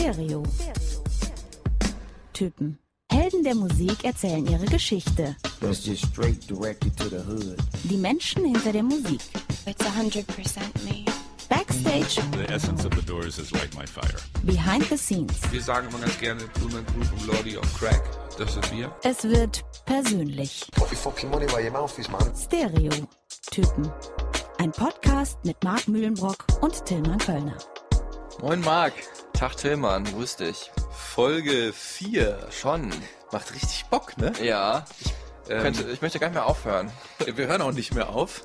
Stereo. Typen. Helden der Musik erzählen ihre Geschichte. Die Menschen hinter der Musik. It's 100% me. Backstage, The essence of the Doors is like my fire. behind the scenes. Wir sagen immer ganz gerne Blumen Group und Lordy on Crack. Das sind wir. Es wird persönlich. Stereo. Typen. Ein Podcast mit Marc Mühlenbrock und Tillmann Kölner. Moin Marc, Tag Tillmann, grüß dich. Folge 4. Schon. Macht richtig Bock, ne? Ja, ich, Ähm, könnte, ich möchte gar nicht mehr aufhören. Wir hören auch nicht mehr auf.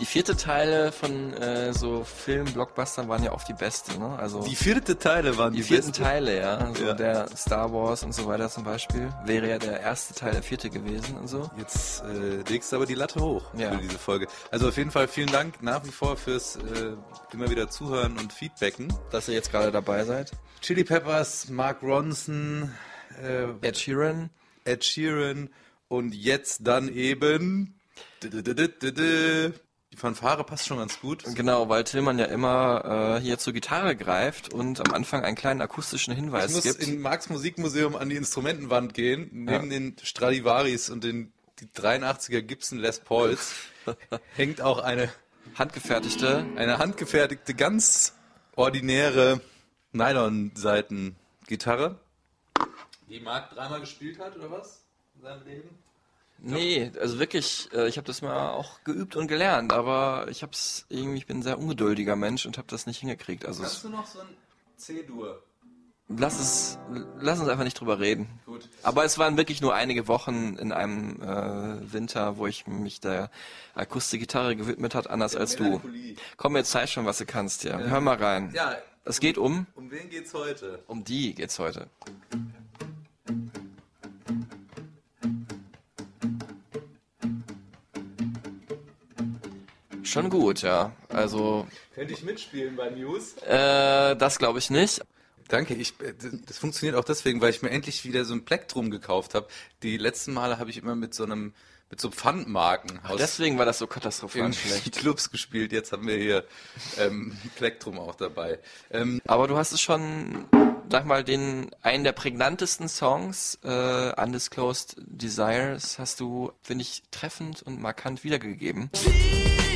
Die vierte Teile von äh, so Film-Blockbustern waren ja oft die beste, ne? Also Die vierte Teile waren die die, vierten besten. Teile, ja. So Ja. der Star Wars und so weiter zum Beispiel. Wäre ja der erste Teil der vierte gewesen und so. Jetzt äh, legst du aber die Latte hoch Ja. für diese Folge. Also auf jeden Fall vielen Dank nach wie vor fürs äh, immer wieder zuhören und Feedbacken. Dass ihr jetzt gerade dabei seid. Chili Peppers, Mark Ronson, äh, Ed Sheeran. Ed Sheeran und jetzt dann eben die Fanfare passt schon ganz gut. Genau, weil Tillmann ja immer äh, hier zur Gitarre greift und am Anfang einen kleinen akustischen Ich Hinweis muss gibt. in Marx Musikmuseum an die Instrumentenwand gehen, neben Ja. den Stradivaris und den die 83er Gibson Les Pauls hängt auch eine, Handgefertigte. eine handgefertigte, ganz ordinäre Nylon-Seiten-Gitarre. Die Marc dreimal gespielt hat, oder was? In seinem Leben? Nee, also wirklich, äh, ich habe das mal auch geübt und gelernt, aber ich hab's irgendwie, ich bin ein sehr ungeduldiger Mensch und habe das nicht hingekriegt. Also Hast du noch so ein C-Dur? lass es, lass uns einfach nicht drüber reden. Gut. Aber es waren wirklich nur einige Wochen in einem äh, Winter, wo ich mich der Akustikgitarre gewidmet hat, anders als du. Komm, jetzt zeig schon, was du kannst, ja. Hör mal rein. Ja, Es geht um, um wen geht's heute? um die geht's heute. Schon gut, ja. Also, Könnte ich mitspielen bei News? äh, das glaube ich nicht. Danke, ich, äh, das funktioniert auch deswegen, weil ich mir endlich wieder so ein Plektrum gekauft habe. Die letzten Male habe ich immer mit so einem, mit so Pfandmarken aus Deswegen war das so katastrophal in schlecht. Clubs gespielt. Jetzt haben wir hier ähm, Plektrum auch dabei. Ähm, Aber du hast es schon, sag mal, den einen der prägnantesten Songs, äh, Undisclosed Desires, hast du, finde ich, treffend und markant wiedergegeben. Muse.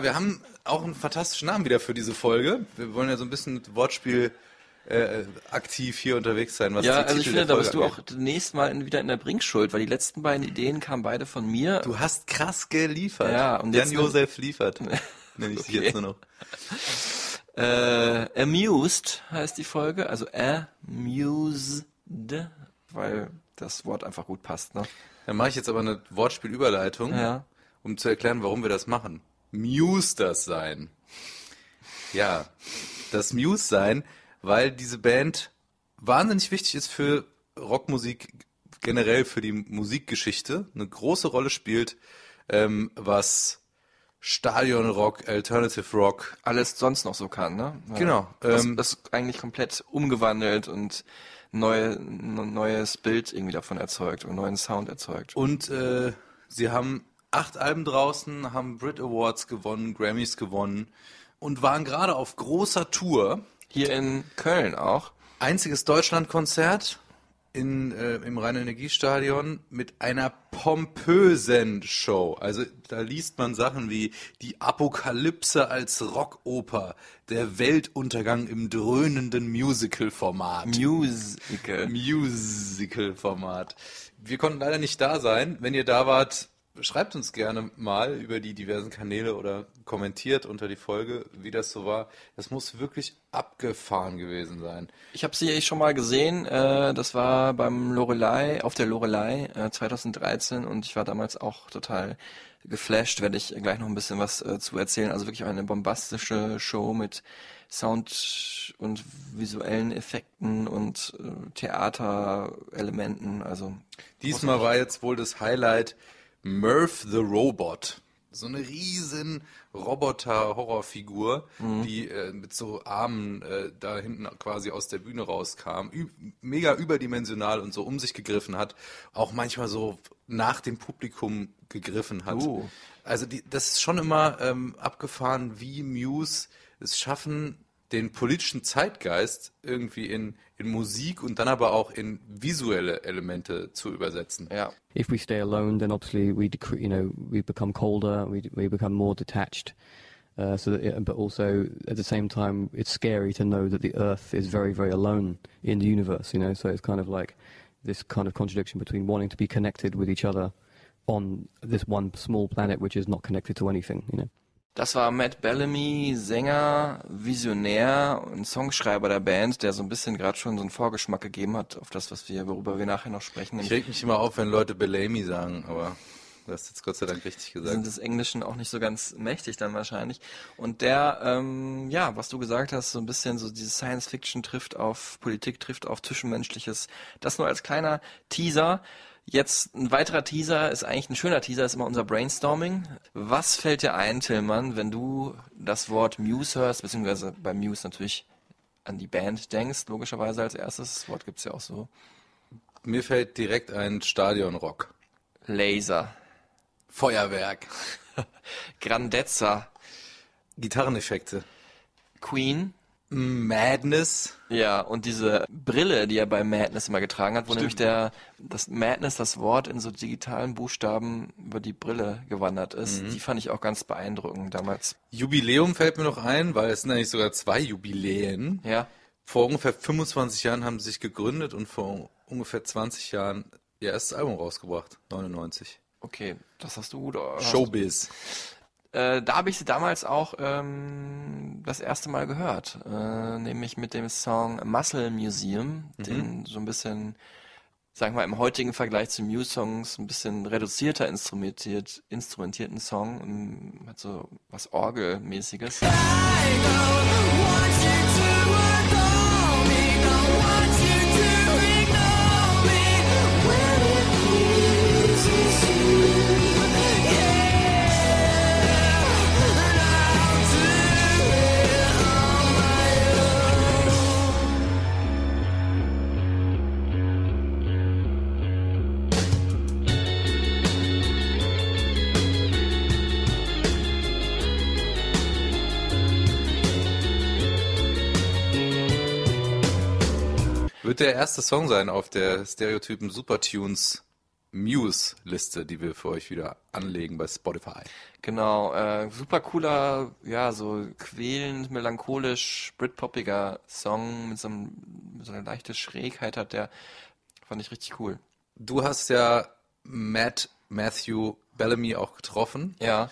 Ja, wir haben auch einen fantastischen Namen wieder für diese Folge. Wir wollen ja so ein bisschen mit Wortspiel äh, aktiv hier unterwegs sein. Was Ja, also ich Titel finde, der da bist du auch demnächst mal in, wieder in der Bringschuld, weil die letzten beiden Ideen kamen beide von mir. Du hast krass geliefert. Ja, und jetzt- Jan-Josef liefert. Nenne ich sie Okay. jetzt nur noch. Äh, amused heißt die Folge, also amused, weil das Wort einfach gut passt, ne? Dann mache ich jetzt aber eine Wortspielüberleitung, Ja. um zu erklären, warum wir das machen. Muse das sein. Ja, das Muse sein, weil diese Band wahnsinnig wichtig ist für Rockmusik, generell für die Musikgeschichte, eine große Rolle spielt, ähm, was Stadionrock, Alternative Rock, Alles sonst noch so kann, ne? Ja. Genau, Das, ähm, das eigentlich komplett umgewandelt und neue, neues Bild irgendwie davon erzeugt und neuen Sound erzeugt. Und äh, sie haben acht Alben draußen, haben Brit Awards gewonnen, Grammys gewonnen und waren gerade auf großer Tour. Hier in Köln auch. Einziges Deutschlandkonzert in, äh, im Rhein-Energiestadion mit einer pompösen Show. Also da liest man Sachen wie die Apokalypse als Rockoper, der Weltuntergang im dröhnenden Musical-Format. Musical. Musical-Format. Wir konnten leider nicht da sein. Wenn ihr da wart, Schreibt uns gerne mal über die diversen Kanäle oder kommentiert unter die Folge, wie das so war. Das muss wirklich abgefahren gewesen sein. Ich habe sie schon mal gesehen. Äh, das war beim Lorelei, auf der Lorelei äh, 2013 und ich war damals auch total geflasht. Werde ich gleich noch ein bisschen was äh, zu erzählen. Also wirklich eine bombastische Show mit Sound und visuellen Effekten und äh, Theaterelementen. Also Diesmal war jetzt wohl das Highlight Murph the Robot. So eine riesen Roboter-Horrorfigur, die äh, mit so Armen äh, da hinten quasi aus der Bühne rauskam. Ü mega überdimensional und so um sich gegriffen hat. Auch manchmal so nach dem Publikum gegriffen hat. Uh. Also die, das ist schon immer ähm, abgefahren, wie Muse es schaffen, den politischen Zeitgeist irgendwie in, in Musik und dann aber auch in visuelle Elemente zu übersetzen. ja. if we stay alone, then obviously we, decre- you know, we become colder, we, we become more detached. Uh, so, that it, but also at the same time, it's scary to know that the Earth is very, very alone in the universe. You know, so it's kind of like this kind of contradiction between wanting to be connected with each other on this one small planet, which is not connected to anything. You know. Das war Matt Bellamy, Sänger, Visionär und Songschreiber der Band, der so ein bisschen gerade schon so einen Vorgeschmack gegeben hat auf das, was wir, worüber wir nachher noch sprechen. Ich reg mich immer auf, wenn Leute Bellamy sagen, aber du hast jetzt Gott sei Dank richtig sind gesagt. des Englischen auch nicht so ganz mächtig dann wahrscheinlich. Und der, ähm, ja, was du gesagt hast, so ein bisschen so diese Science Fiction trifft auf Politik, trifft auf Zwischenmenschliches. Das nur als kleiner Teaser. Jetzt ein weiterer Teaser ist eigentlich ein schöner Teaser, ist immer unser Brainstorming. Was fällt dir ein, Tillmann, wenn du das Wort Muse hörst, beziehungsweise bei Muse natürlich an die Band denkst, logischerweise als erstes. Das Wort gibt's ja auch so. Mir fällt direkt ein Stadionrock. Laser, Feuerwerk. Grandezza, Gitarreneffekte. Queen, Madness. Ja, und diese Brille, die er bei Madness immer getragen hat, wo nämlich der, das Madness, das Wort in so digitalen Buchstaben über die Brille gewandert ist, die fand ich auch ganz beeindruckend damals. Jubiläum fällt mir noch ein, weil es sind eigentlich sogar zwei Jubiläen. Ja, Vor ungefähr 25 Jahren haben sie sich gegründet und vor ungefähr 20 Jahren ihr erstes Album rausgebracht. 99. okay, das hast du gut. hast- Showbiz. Äh, da habe ich sie damals auch ähm, das erste Mal gehört, äh, nämlich mit dem Song Muscle Museum, den so ein bisschen, sagen wir mal, im heutigen Vergleich zu Muse-Songs ein bisschen reduzierter instrumentiert, instrumentierten Song, ähm, hat so was Orgelmäßiges. Wird der erste Song sein auf der Stereotypen Supertunes Muse Liste, die wir für euch wieder anlegen bei Spotify. Genau, äh, super cooler, ja, so quälend, melancholisch, britpoppiger Song mit so, einem, mit so einer leichten Schrägheit hat der, fand ich richtig cool. Du hast ja Matt Matthew Bellamy auch getroffen. Ja,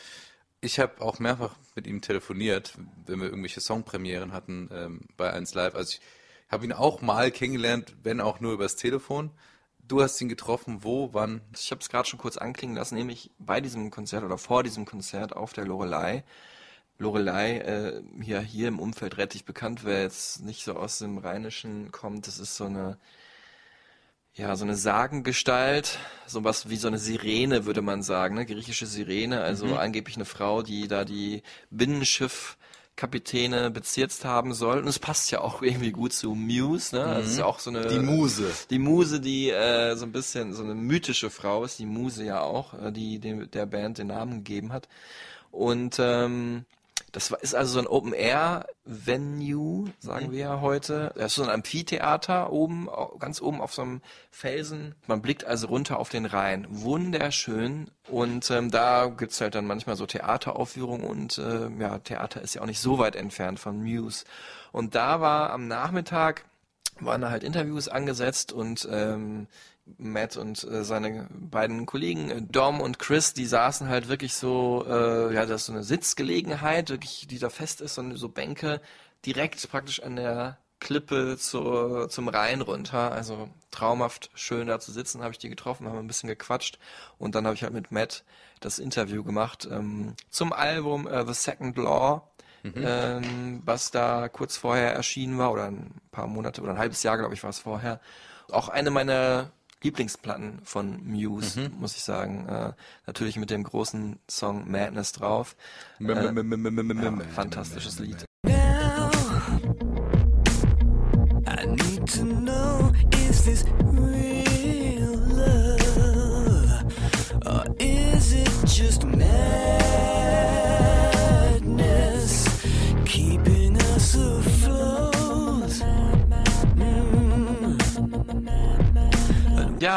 Ich habe auch mehrfach mit ihm telefoniert, wenn wir irgendwelche Songpremieren hatten ähm, bei 1 Live. Also ich habe ihn auch mal kennengelernt, wenn auch nur übers Telefon. Du hast ihn getroffen, wo, wann? ich habe es gerade schon kurz anklingen lassen, nämlich bei diesem Konzert oder vor diesem Konzert auf der Lorelei. Lorelei, äh, hier, hier im Umfeld relativ bekannt, wer jetzt nicht so aus dem Rheinischen kommt, das ist so eine, ja, so eine Sagengestalt, sowas wie so eine Sirene, würde man sagen, ne? griechische Sirene, also angeblich eine Frau, die da die Binnenschiffkapitäne bezirzt haben soll. Und es passt ja auch irgendwie gut zu Muse, ne? Das ist ja auch so eine Die Muse. die Muse, die äh, so ein bisschen so eine mythische Frau ist, die Muse ja auch, äh, die dem, der Band den Namen gegeben hat. Und ähm, das ist also so ein Open-Air-Venue, sagen wir ja heute. Das ist so ein Amphitheater oben, ganz oben auf so einem Felsen. Man blickt also runter auf den Rhein. Wunderschön. Und ähm, da gibt's halt dann manchmal so Theateraufführungen und äh, ja, Theater ist ja auch nicht so weit entfernt von Muse. Und da war am Nachmittag waren da halt Interviews angesetzt und ähm, Matt und äh, seine beiden Kollegen äh, Dom und Chris, die saßen halt wirklich so, äh, ja, das ist so eine Sitzgelegenheit, wirklich, die da fest ist und so Bänke direkt praktisch an der Klippe zur, zum Rhein runter. Also traumhaft schön da zu sitzen, habe ich die getroffen, haben ein bisschen gequatscht und dann habe ich halt mit Matt das Interview gemacht ähm, zum Album äh, The Second Law, ähm, was da kurz vorher erschienen war oder ein paar Monate oder ein halbes Jahr, glaube ich, war es vorher. Auch eine meiner Lieblingsplatten von Muse, muss ich sagen. Äh, natürlich mit dem großen Song Madness drauf. Äh, fantastisches Lied.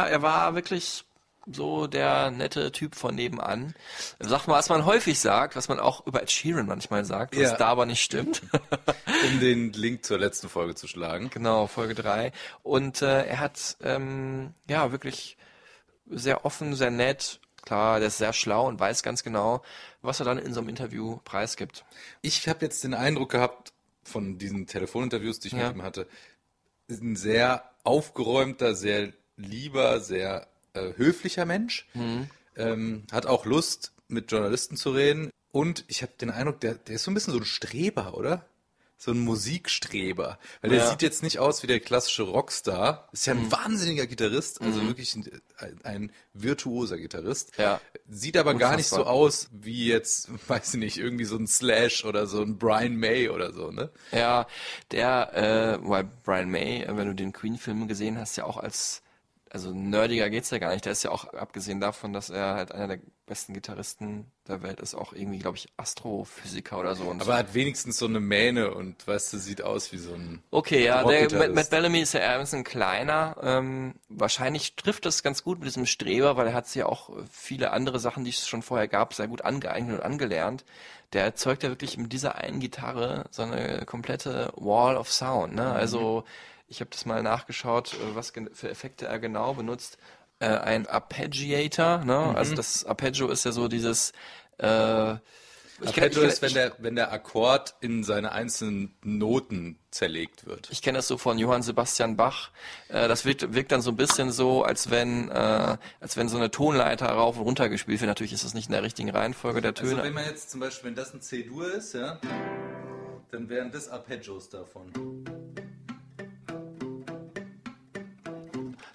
Er war wirklich so der nette Typ von nebenan. Sag mal, was man häufig sagt, was man auch über Ed Sheeran manchmal sagt, was Ja. da aber nicht stimmt. Um den Link zur letzten Folge zu schlagen. Genau, Folge 3. Und äh, er hat ähm, ja wirklich sehr offen, sehr nett. Klar, der ist sehr schlau und weiß ganz genau, was er dann in so einem Interview preisgibt. Ich habe jetzt den Eindruck gehabt, von diesen Telefoninterviews, die ich Ja. mit ihm hatte, ein sehr aufgeräumter, sehr lieber, sehr äh, höflicher Mensch. Mhm. Ähm, hat auch Lust, mit Journalisten zu reden. Und ich habe den Eindruck, der, der ist so ein bisschen so ein Streber, oder? So ein Musikstreber. Weil der Ja. sieht jetzt nicht aus wie der klassische Rockstar. Ist ja ein Mhm. wahnsinniger Gitarrist, also wirklich ein, ein virtuoser Gitarrist. Ja. Sieht aber gar nicht so Unfassbar. aus wie jetzt, weiß ich nicht, irgendwie so ein Slash oder so ein Brian May oder so, ne? Ja, der, äh, weil Brian May, äh, wenn du den Queen-Film gesehen hast, ja auch als, also nerdiger geht's ja gar nicht. Der ist ja auch, abgesehen davon, dass er halt einer der besten Gitarristen der Welt ist, auch irgendwie, glaube ich, Astrophysiker oder so. Aber hat wenigstens so eine Mähne und weißt du, sieht aus wie so ein. Okay, ja, der. Matt, Bellamy ist ja eher ein bisschen kleiner. Ähm, wahrscheinlich trifft das ganz gut mit diesem Streber, weil er hat sich ja auch viele andere Sachen, die es schon vorher gab, sehr gut angeeignet und angelernt. Der erzeugt ja wirklich mit dieser einen Gitarre so eine komplette Wall of Sound. Ne? Also ich habe das mal nachgeschaut, äh, was für Effekte er genau benutzt. Äh, ein Arpeggiator, ne? Also das Arpeggio ist ja so dieses äh, ich kenn- Arpeggio ich kenn- ist, wenn der, wenn der Akkord in seine einzelnen Noten zerlegt wird. Ich kenne das so von Johann Sebastian Bach. Äh, das wirkt, wirkt dann so ein bisschen so, als wenn, äh, als wenn so eine Tonleiter rauf und runter gespielt wird. Natürlich ist das nicht in der richtigen Reihenfolge der Töne. Also wenn man jetzt zum Beispiel, wenn das ein C-Dur ist, ja, dann wären das Arpeggios davon.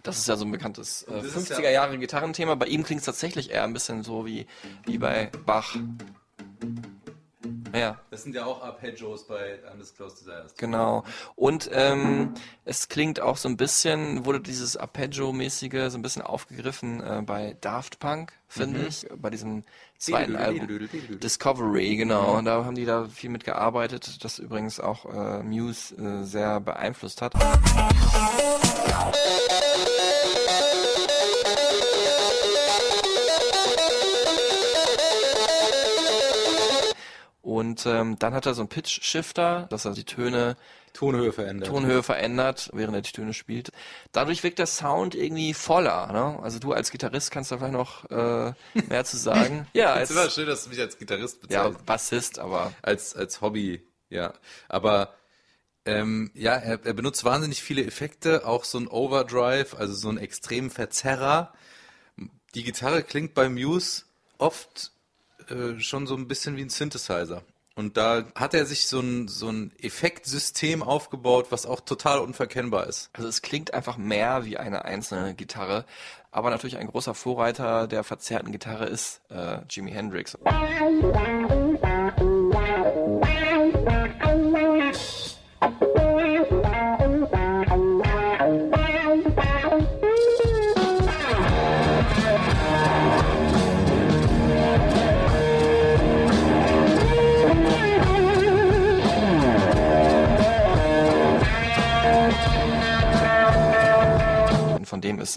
Das ist ja so ein bekanntes äh, Das ist 50er ja- Jahre Gitarrenthema. Bei ihm klingt es tatsächlich eher ein bisschen so wie, wie bei Bach. Ja. Das sind ja auch Arpeggios bei Undisclosed Desires. Genau. Und ähm, es klingt auch so ein bisschen, wurde dieses Arpeggio-mäßige so ein bisschen aufgegriffen äh, bei Daft Punk, finde Mhm. ich, bei diesem zweiten Album. Discovery, genau. Und da haben die da viel mit gearbeitet, das übrigens auch äh, Muse äh, sehr beeinflusst hat. Und ähm, dann hat er so einen Pitch-Shifter, dass er die Töne Tonhöhe verändert. Tonhöhe verändert, während er die Töne spielt. Dadurch wirkt der Sound irgendwie voller. Ne? Also du als Gitarrist kannst da vielleicht noch äh, mehr zu sagen. ja, Es ist immer schön, dass du mich als Gitarrist ja, bezeichnest. Bassist, aber als, als Hobby, ja. Aber ähm, ja, er, er benutzt wahnsinnig viele Effekte, auch so ein Overdrive, also so einen extremen Verzerrer. Die Gitarre klingt bei Muse oft äh, schon so ein bisschen wie ein Synthesizer. Und da hat er sich so ein, so ein Effektsystem aufgebaut, was auch total unverkennbar ist. also es klingt einfach mehr wie eine einzelne Gitarre. Aber natürlich ein großer Vorreiter der verzerrten Gitarre ist äh, Jimi Hendrix.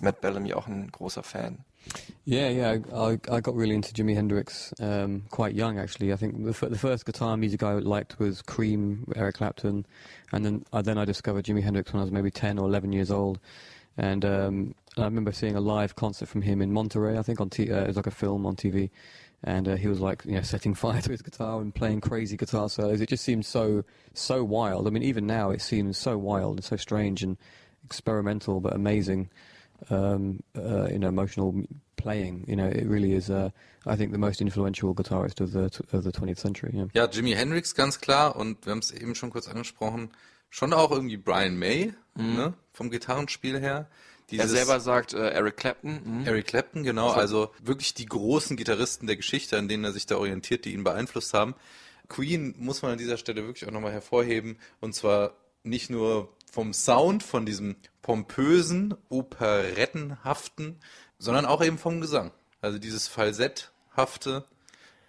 Matt Bellamy auch ein großer Fan. Yeah, yeah. I, I got really into Jimi Hendrix um, quite young, actually. I think the, the first guitar music I liked was Cream, Eric Clapton, and then I then I discovered Jimi Hendrix when I was maybe ten or eleven years old. And um, I remember seeing a live concert from him in Monterey. I think on t- uh, it was like a film on TV, and uh, he was like you know setting fire to his guitar and playing crazy guitar solos. It just seemed so so wild. I mean, even now it seems so wild and so strange and experimental, but amazing. Um, uh, you know, emotional playing. You know, it really is. Uh, I think the most influential guitarist of the of the 20th century. Yeah. Ja, Jimi Hendrix ganz klar und wir haben es eben schon kurz angesprochen, schon auch irgendwie Brian May, ne, vom Gitarrenspiel her. Er Dieses- selber sagt äh, Eric Clapton. mhm. Eric Clapton, genau, also wirklich die großen Gitarristen der Geschichte, an denen er sich da orientiert, die ihn beeinflusst haben. Queen muss man an dieser Stelle wirklich auch nochmal hervorheben und zwar nicht nur vom Sound, von diesem pompösen, operettenhaften, sondern auch eben vom Gesang. Also dieses Falsetthafte,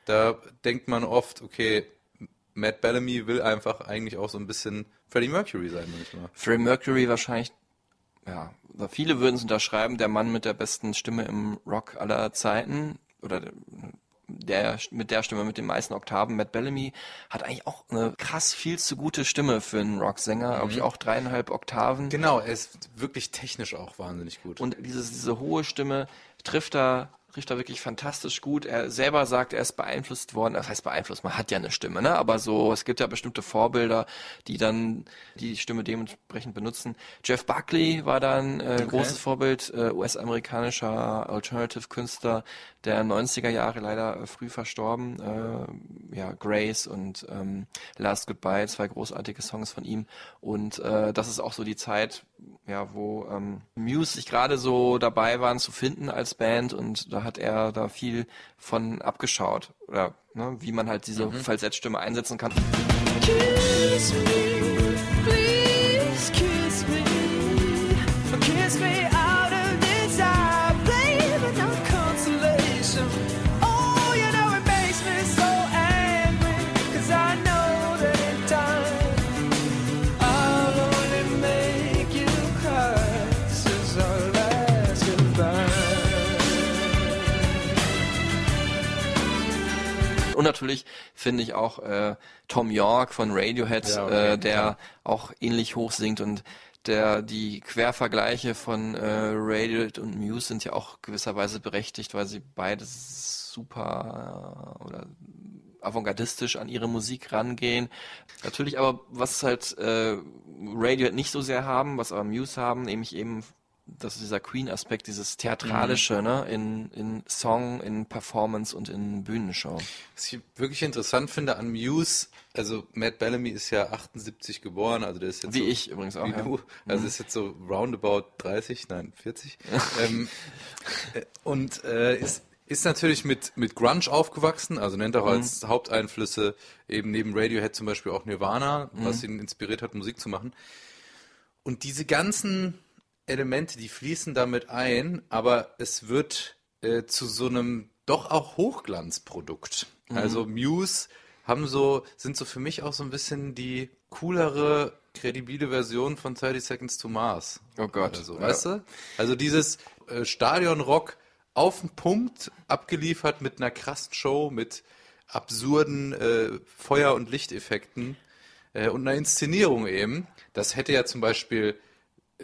da denkt man oft, okay, Matt Bellamy will einfach eigentlich auch so ein bisschen Freddie Mercury sein manchmal. Freddie Mercury wahrscheinlich, ja, viele würden es unterschreiben, der Mann mit der besten Stimme im Rock aller Zeiten oder der mit der Stimme mit den meisten Oktaven. Matt Bellamy hat eigentlich auch eine krass viel zu gute Stimme für einen Rocksänger, glaube ich auch dreieinhalb Oktaven. Genau, er ist wirklich technisch auch wahnsinnig gut. Und dieses, diese hohe Stimme trifft da, da wirklich fantastisch gut. Er selber sagt, er ist beeinflusst worden. Das heißt beeinflusst, man hat ja eine Stimme, ne? Aber so, es gibt ja bestimmte Vorbilder, die dann die Stimme dementsprechend benutzen. Jeff Buckley war dann äh, großes Vorbild, äh, US-amerikanischer Alternative-Künstler der 90er Jahre, leider äh, früh verstorben. Äh, ja, Grace und ähm, Last Goodbye, zwei großartige Songs von ihm. Und äh, das ist auch so die Zeit, ja, wo ähm, Muse sich gerade so dabei waren zu finden als Band und da hat er da viel von abgeschaut. Oder ne, wie man halt diese Falsettstimme einsetzen kann. Kiss me, please Und natürlich finde ich auch äh, Tom York von Radiohead, Ja, okay, äh, der auch ähnlich hoch singt und der die Quervergleiche von äh, Radiohead und Muse sind ja auch gewisserweise berechtigt, weil sie beide super äh, oder avantgardistisch an ihre Musik rangehen. Natürlich aber, was halt äh, Radiohead nicht so sehr haben, was aber Muse haben, nämlich eben das ist dieser Queen-Aspekt, dieses Theatralische, ne, in, in Song, in Performance und in Bühnenshow. Was ich wirklich interessant finde an Muse, also Matt Bellamy ist ja 78 geboren, also der ist jetzt Wie so, ich übrigens auch, Wie ja. du, also ist jetzt so roundabout 30, nein 40. ähm, äh, und äh, ist ist natürlich mit mit Grunge aufgewachsen, also nennt Mhm. auch als Haupteinflüsse eben neben Radiohead zum Beispiel auch Nirvana, Mhm. was ihn inspiriert hat, Musik zu machen. Und diese ganzen Elemente, die fließen damit ein, aber es wird äh, zu so einem doch auch Hochglanzprodukt. Mhm. Also Muse haben so, sind so für mich auch so ein bisschen die coolere, kredibile Version von 30 Seconds to Mars. Oh Gott, Also, ja. weißt du? Also dieses äh, Stadionrock auf den Punkt abgeliefert mit einer krassen Show, mit absurden äh, Feuer- und Lichteffekten äh, und einer Inszenierung eben. Das hätte ja zum Beispiel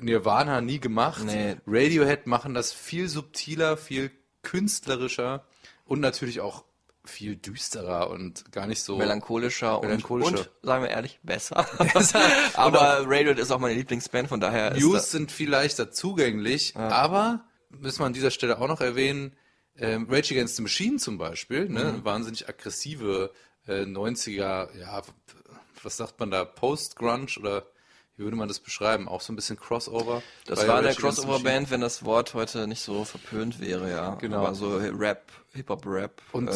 Nirvana nie gemacht. Nee. Radiohead machen das viel subtiler, viel künstlerischer und natürlich auch viel düsterer und gar nicht so melancholischer, Melancholischer. Und, und, sagen wir ehrlich, besser. Aber Radiohead ist auch meine Lieblingsband, von daher ist News sind viel leichter zugänglich, aber müssen wir an dieser Stelle auch noch erwähnen, ähm, Rage Against the Machine zum Beispiel, ne, Mhm. wahnsinnig aggressive äh, 90er, ja, was sagt man da, Post-Grunge oder wie würde man das beschreiben? Auch so ein bisschen Crossover. das war Against the Crossover-Band, wenn das Wort heute nicht so verpönt wäre, ja. Genau. Aber so Rap, Hip-Hop-Rap, Und- äh,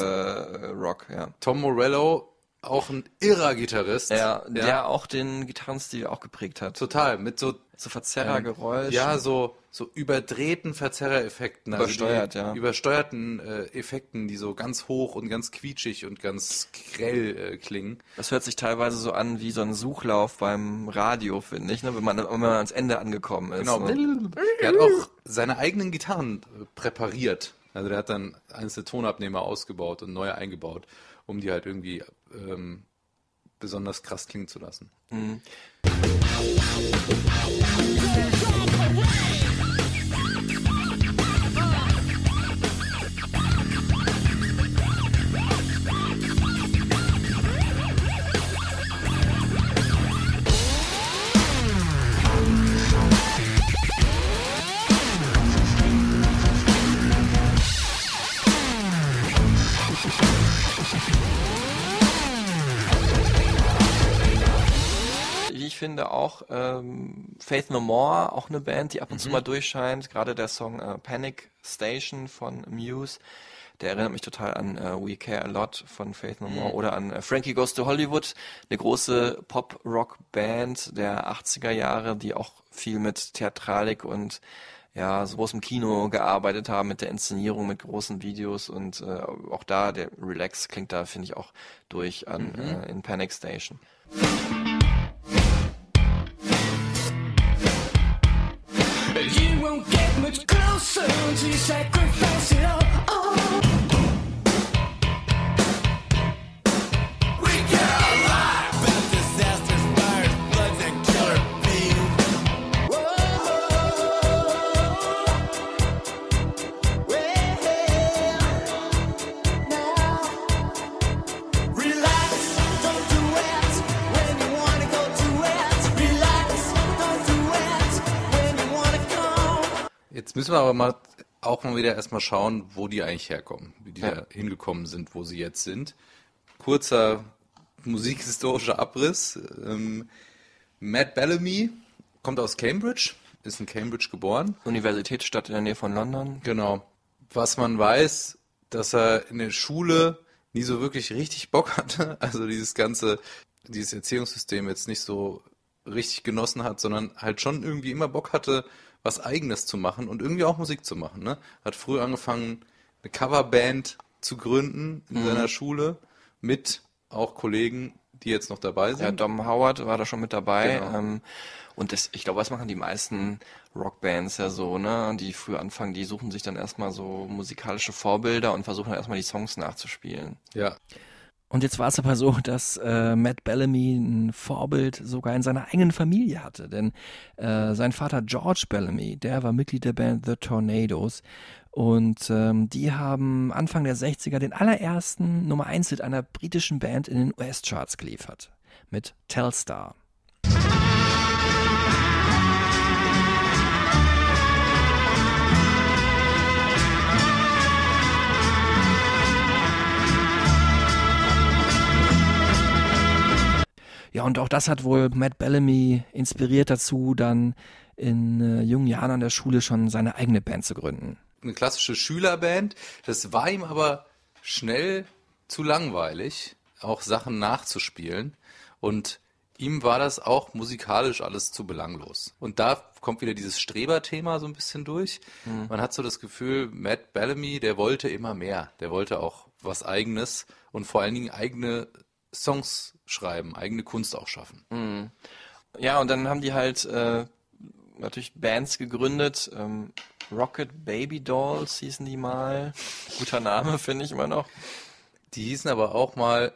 Rock, ja. Tom Morello, auch ein irrer Gitarrist. Ja, der auch den Gitarrenstil auch geprägt hat. Total, mit so So Verzerrergeräusch. Ja, so, so überdrehten Verzerrereffekten. Übersteuert, die, ja. Übersteuerten äh, Effekten, die so ganz hoch und ganz quietschig und ganz grell äh, klingen. Das hört sich teilweise so an wie so ein Suchlauf beim Radio, finde ich, ne? wenn, man, wenn man ans Ende angekommen ist. Genau. Ne? Er hat auch seine eigenen Gitarren äh, präpariert Also der hat dann einzelne Tonabnehmer ausgebaut und neue eingebaut, um die halt irgendwie ähm, besonders krass klingen zu lassen. Wie finde auch ähm, Faith No More, auch eine Band, die ab und zu mal durchscheint. Gerade der Song äh, Panic Station von Muse, der erinnert mich total an äh, We Care a Lot von Faith No More oder an äh, Frankie Goes to Hollywood, eine große Pop-Rock-Band der 80er Jahre, die auch viel mit Theatralik und ja, so großem Kino gearbeitet haben, mit der Inszenierung, mit großen Videos und äh, auch da, der Relax klingt da, finde ich, auch durch an äh, in Panic Station. You won't get much closer until you sacrifice it all. Oh. Jetzt müssen wir aber mal auch mal wieder erstmal schauen, wo die eigentlich herkommen, wie die da hingekommen sind, wo sie jetzt sind. Kurzer musikhistorischer Abriss. Ähm, Matt Bellamy kommt aus Cambridge, ist in Cambridge geboren. Universitätsstadt in der Nähe von London. Genau. Was man weiß, dass er in der Schule nie so wirklich richtig Bock hatte, also dieses ganze, dieses Erziehungssystem jetzt nicht so richtig genossen hat, sondern halt schon irgendwie immer Bock hatte, was Eigenes zu machen und irgendwie auch Musik zu machen. Ne? Hat früh angefangen, eine Coverband zu gründen in seiner Schule mit auch Kollegen, die jetzt noch dabei sind. Ja, Dom Howard war da schon mit dabei. Genau. Ähm, und das, ich glaube, was machen die meisten Rockbands ja so, ne? Die früh anfangen, die suchen sich dann erstmal so musikalische Vorbilder und versuchen dann erstmal die Songs nachzuspielen. Ja, Und jetzt war es aber so, dass äh, Matt Bellamy ein Vorbild sogar in seiner eigenen Familie hatte. Denn äh, sein Vater George Bellamy, der war Mitglied der Band The Tornadoes. Und ähm, die haben Anfang der 60er den allerersten Nummer 1 Hit einer britischen Band in den US-Charts geliefert. Mit Telstar. Ja, und auch das hat wohl Matt Bellamy inspiriert dazu, dann in äh, jungen Jahren an der Schule schon seine eigene Band zu gründen. eine klassische Schülerband. Das war ihm aber schnell zu langweilig, auch Sachen nachzuspielen. Und ihm war das auch musikalisch alles zu belanglos. Und da kommt wieder dieses Streberthema so ein bisschen durch. Man hat so das Gefühl, Matt Bellamy, der wollte immer mehr. Der wollte auch was Eigenes und vor allen Dingen eigene Songs schreiben, eigene Kunst auch schaffen. Ja, und dann haben die halt äh, natürlich Bands gegründet. Ähm, Rocket Baby Dolls hießen die mal. Guter Name, finde ich immer noch. Die hießen aber auch mal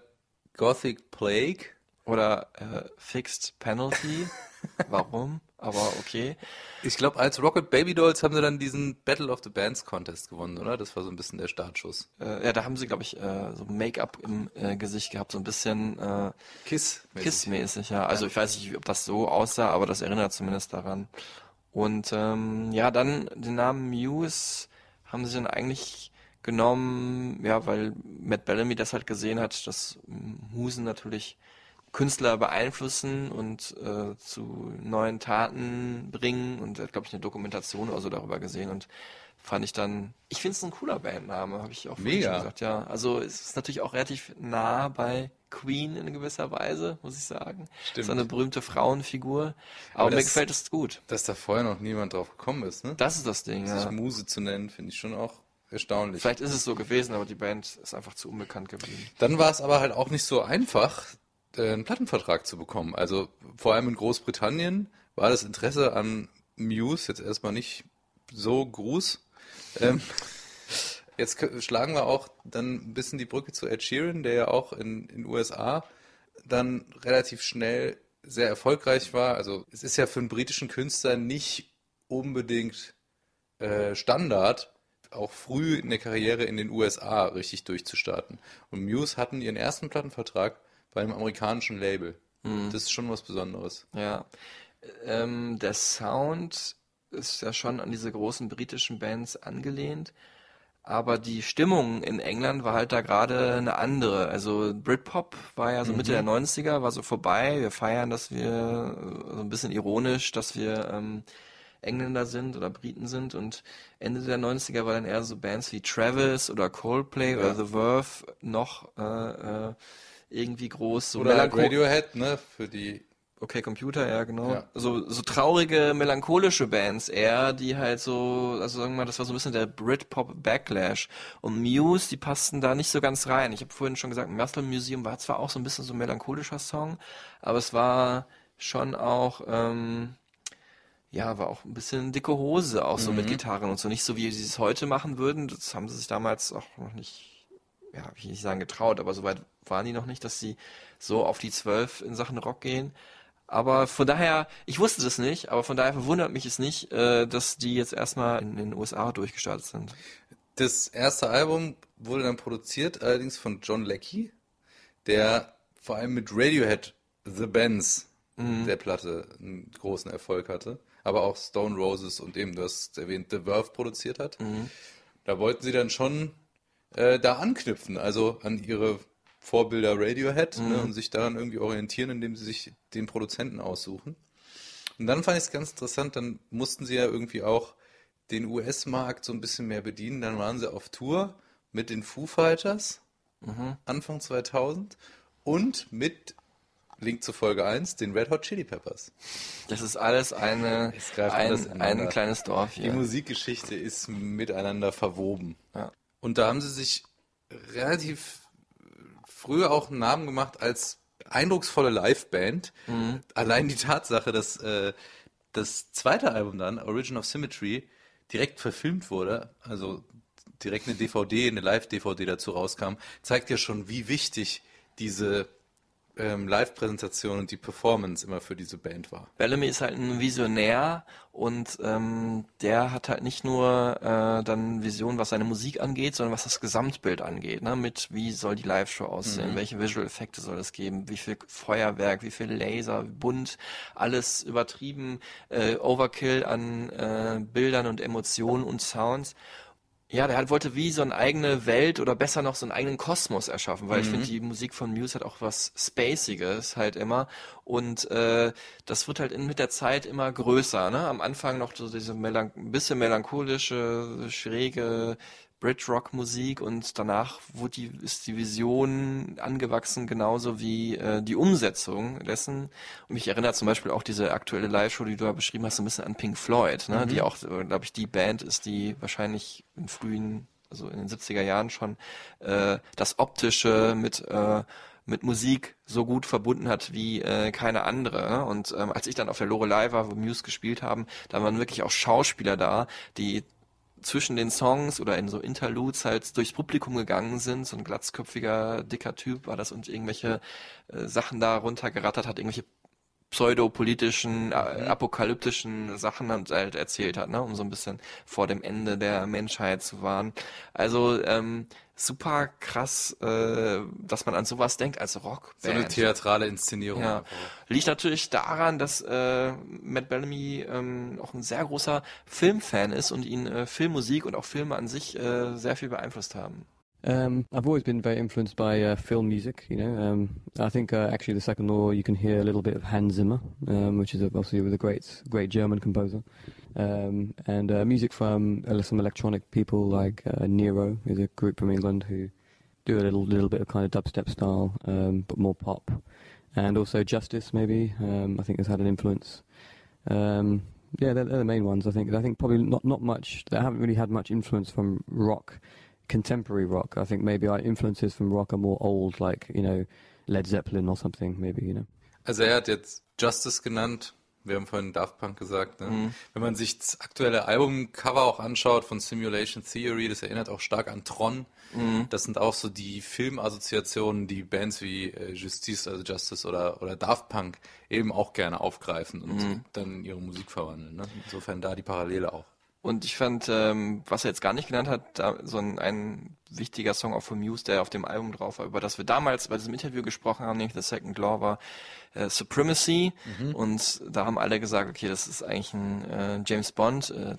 Gothic Plague. Oder äh, Fixed Penalty. Warum? Aber okay. Ich glaube, als Rocket Baby Dolls haben sie dann diesen Battle of the Bands Contest gewonnen, oder? Das war so ein bisschen der Startschuss. Äh, ja, da haben sie, glaube ich, äh, so Make-up im äh, Gesicht gehabt, so ein bisschen äh, Kiss. Kiss-mäßig, ja. Also ich weiß nicht, ob das so aussah, aber das erinnert zumindest daran. Und ähm, ja, dann den Namen Muse haben sie dann eigentlich genommen, ja, weil Matt Bellamy das halt gesehen hat, dass Musen natürlich Künstler beeinflussen und äh, zu neuen Taten bringen und er hat, glaube ich, eine Dokumentation oder so darüber gesehen und fand ich dann, ich finde es ein cooler Bandname, habe ich auch vorhin Mega. schon gesagt, ja. Also es ist natürlich auch relativ nah bei Queen in gewisser Weise, muss ich sagen. Stimmt. So eine berühmte Frauenfigur. Aber, mir das- gefällt es gut. Dass da vorher noch niemand drauf gekommen ist, ne? Das ist das Ding, Sich ja. Muse zu nennen, finde ich schon auch erstaunlich. Vielleicht ist es so gewesen, aber die Band ist einfach zu unbekannt geblieben. Dann war es aber halt auch nicht so einfach, einen Plattenvertrag zu bekommen. Also vor allem in Großbritannien war das Interesse an Muse jetzt erstmal nicht so groß. Ähm, Jetzt schlagen wir auch dann ein bisschen die Brücke zu Ed Sheeran, der ja auch in den USA dann relativ schnell sehr erfolgreich war. Also es ist ja für einen britischen Künstler nicht unbedingt äh, Standard, auch früh in der Karriere in den USA richtig durchzustarten. Und Muse hatten ihren ersten Plattenvertrag bei einem amerikanischen Label. Das ist schon was Besonderes. Ja. Ähm, der Sound ist ja schon an diese großen britischen Bands angelehnt. Aber die Stimmung in England war halt da gerade eine andere. Also Britpop war ja so Mitte der 90er, war so vorbei. Wir feiern, dass wir so ein bisschen ironisch, dass wir ähm, Engländer sind oder Briten sind. Und Ende der 90er war dann eher so Bands wie Travis oder Coldplay oder The Verve noch äh, äh, irgendwie groß. So Oder halt Radiohead, ne, für die Okay, Computer, ja, genau. Ja. So, so traurige, melancholische Bands eher, die halt so, also sagen wir mal, das war so ein bisschen der Britpop-Backlash. Und Muse, die passten da nicht so ganz rein. Ich habe vorhin schon gesagt, Muscle Museum war zwar auch so ein bisschen so ein melancholischer Song, aber es war schon auch, ähm, ja, war auch ein bisschen dicke Hose, auch so mit Gitarren und so. Nicht so, wie sie es heute machen würden. Das haben sie sich damals auch noch nicht, ja, ich will nicht sagen getraut, aber soweit waren die noch nicht, dass sie so auf die Zwölf in Sachen Rock gehen. Aber von daher, ich wusste das nicht, aber von daher verwundert mich es nicht, äh, dass die jetzt erstmal in den USA durchgestartet sind. Das erste Album wurde dann produziert, allerdings von John Leckie, der vor allem mit Radiohead The Benz der Platte einen großen Erfolg hatte, aber auch Stone Roses und eben, du hast erwähnt, The Verve produziert hat. Da wollten sie dann schon äh, da anknüpfen, also an ihre Vorbilder Radiohead ne, und sich daran irgendwie orientieren, indem sie sich den Produzenten aussuchen. Und dann fand ich es ganz interessant, dann mussten sie ja irgendwie auch den US-Markt so ein bisschen mehr bedienen. Dann waren sie auf Tour mit den Foo Fighters Anfang 2000 und mit Link zu Folge 1, den Red Hot Chili Peppers. Das ist alles eine, ein, ein kleines Dorf Die hier. Musikgeschichte ist miteinander verwoben. Ja. Und da haben sie sich relativ früh auch einen Namen gemacht als eindrucksvolle Liveband. Mhm. Allein die Tatsache, dass äh, das zweite Album dann, Origin of Symmetry, direkt verfilmt wurde, also direkt eine DVD, eine Live-DVD dazu rauskam, zeigt ja schon, wie wichtig diese ähm, Live-Präsentation und die Performance immer für diese Band war. Bellamy ist halt ein Visionär und ähm, der hat halt nicht nur äh, dann Vision, was seine Musik angeht, sondern was das Gesamtbild angeht. Ne? Mit wie soll die Live-Show aussehen, welche Visual-Effekte soll es geben, wie viel Feuerwerk, wie viel Laser, bunt, alles übertrieben, äh, Overkill an äh, Bildern und Emotionen und Sounds. Ja, der hat, wollte wie so eine eigene Welt oder besser noch so einen eigenen Kosmos erschaffen, weil ich finde, die Musik von Muse hat auch was Spaciges halt immer und äh, das wird halt in, mit der Zeit immer größer. Ne? Am Anfang noch so diese melan bisschen melancholische, schräge Brit-Rock-Musik und danach wurde die, ist die Vision angewachsen, genauso wie äh, die Umsetzung dessen. Und mich erinnert zum Beispiel auch diese aktuelle Live-Show, die du da beschrieben hast, so ein bisschen an Pink Floyd, ne? die auch, glaube ich, die Band ist, die wahrscheinlich in frühen, also in den 70er Jahren schon äh, das Optische mit äh, mit Musik so gut verbunden hat wie äh, keine andere. Ne? Und ähm, als ich dann auf der Lorelei war, wo Muse gespielt haben, da waren wirklich auch Schauspieler da, die zwischen den Songs oder in so Interludes halt durchs Publikum gegangen sind. So ein glatzköpfiger, dicker Typ war das und irgendwelche äh, Sachen da runtergerattert hat, irgendwelche pseudopolitischen, äh, apokalyptischen Sachen halt halt erzählt hat, ne, um so ein bisschen vor dem Ende der Menschheit zu warnen. Also ähm, super krass, äh, dass man an sowas denkt als Rockband. So eine theatrale Inszenierung. Ja. einfach. Liegt natürlich daran, dass äh, Matt Bellamy ähm, auch ein sehr großer Filmfan ist und ihn äh, Filmmusik und auch Filme an sich äh, sehr viel beeinflusst haben. Um, I've always been very influenced by uh, film music. You know, um, I think uh, actually the second law you can hear a little bit of Hans Zimmer, um, which is obviously with a great, great German composer, um, and uh, music from uh, some electronic people like uh, Nero is a group from England who do a little, little bit of kind of dubstep style, um, but more pop, and also Justice maybe. Um, I think has had an influence. Um, yeah, they're, they're the main ones. I think. I think probably not not much. They haven't really had much influence from rock contemporary rock. I think maybe our influences from rock are more old, like you know Led Zeppelin or something. Maybe you know. Also er hat jetzt Justice genannt, Wir haben vorhin Daft Punk gesagt. Ne? Mhm. Wenn man sich das aktuelle Albumcover auch anschaut von Simulation Theory, das erinnert auch stark an Tron. Mhm. Das sind auch so die Filmassoziationen, die Bands wie äh, Justice, also Justice oder, oder Daft Punk eben auch gerne aufgreifen und Mhm. dann ihre Musik verwandeln. Ne? Insofern da die Parallele auch. Und ich fand, ähm, was er jetzt gar nicht genannt hat, da, so ein, ein wichtiger Song auch von Muse, der auf dem Album drauf war, über das wir damals bei diesem Interview gesprochen haben, nämlich The Second Law war äh, Supremacy. Mhm. Und da haben alle gesagt, okay, das ist eigentlich ein äh, James Bond äh,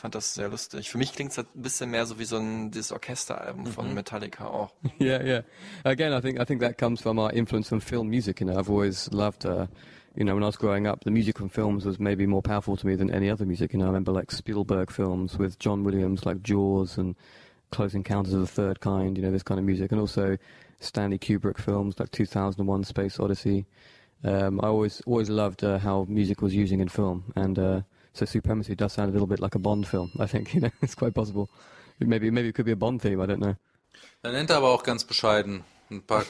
Titelsong. Matt Bellamy fand das sehr lustig. Für mich klingt es ein bisschen mehr so wie so ein dieses Orchesteralbum von Mhm. Metallica auch. yeah, yeah. Again, I think I think that comes from our influence from film music. You know, I've always loved. Uh, you know, when I was growing up, the music from films was maybe more powerful to me than any other music. You know, I remember like Spielberg films with John Williams, like Jaws and Close Encounters of the Third Kind. You know, this kind of music, and also Stanley Kubrick films like 2001: Space Odyssey. Um, I always always loved uh, how music was using in film, and uh, so Supremacy does sound a little bit like a Bond film. I think you know it's quite possible. Maybe maybe it could be a Bond theme. I don't know. Dann nennt er aber auch ganz bescheiden ein paar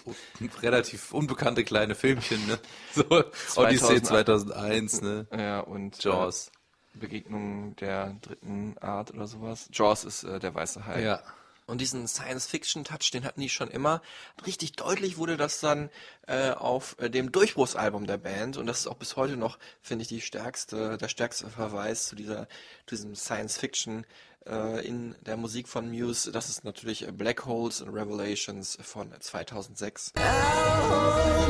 relativ unbekannte kleine Filmchen, ne? So, Odyssey 2001, ne? Ja, und Jaws. Äh, Begegnung der dritten Art oder sowas. Jaws ist äh, der weiße Hai. Ja. Und diesen Science-Fiction-Touch, den hatten die schon immer. Richtig deutlich wurde das dann äh, auf äh, dem Durchbruchsalbum der Band. Und das ist auch bis heute noch, finde ich, die stärkste, der stärkste Verweis zu dieser, zu diesem Science-Fiction äh, in der Musik von Muse. Das ist natürlich Black Holes and Revelations von 2006.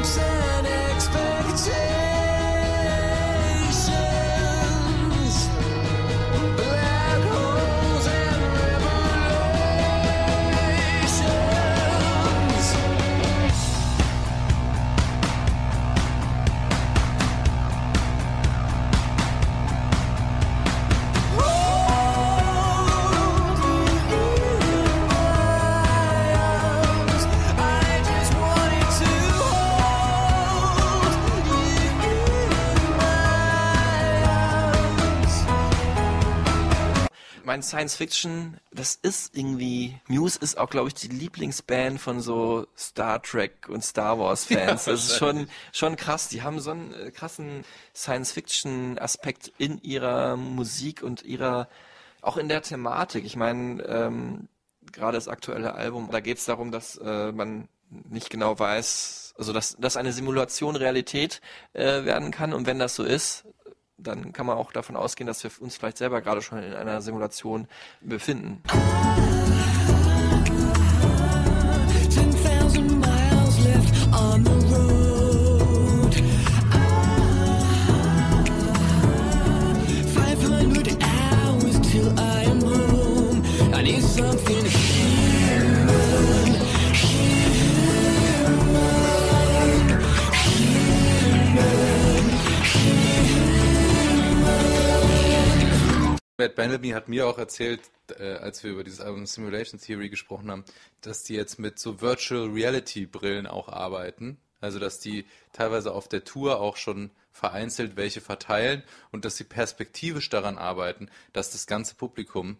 hopes and expectations. Science Fiction, das ist irgendwie, Muse ist auch, glaube ich, die Lieblingsband von so Star Trek und Star Wars Fans. Ja, das ist schon, schon krass. Die haben so einen äh, krassen Science Fiction Aspekt in ihrer Musik und ihrer, auch in der Thematik. Ich meine, ähm, gerade das aktuelle Album, da geht es darum, dass äh, man nicht genau weiß, also dass, dass eine Simulation Realität äh, werden kann und wenn das so ist, dann kann man auch davon ausgehen, dass wir uns vielleicht selber gerade schon in einer Simulation befinden. 10,000 Matt Bellamy hat mir auch erzählt, äh, als wir über dieses Album Simulation Theory gesprochen haben, dass die jetzt mit so Virtual Reality Brillen auch arbeiten. Also, dass die teilweise auf der Tour auch schon vereinzelt welche verteilen und dass sie perspektivisch daran arbeiten, dass das ganze Publikum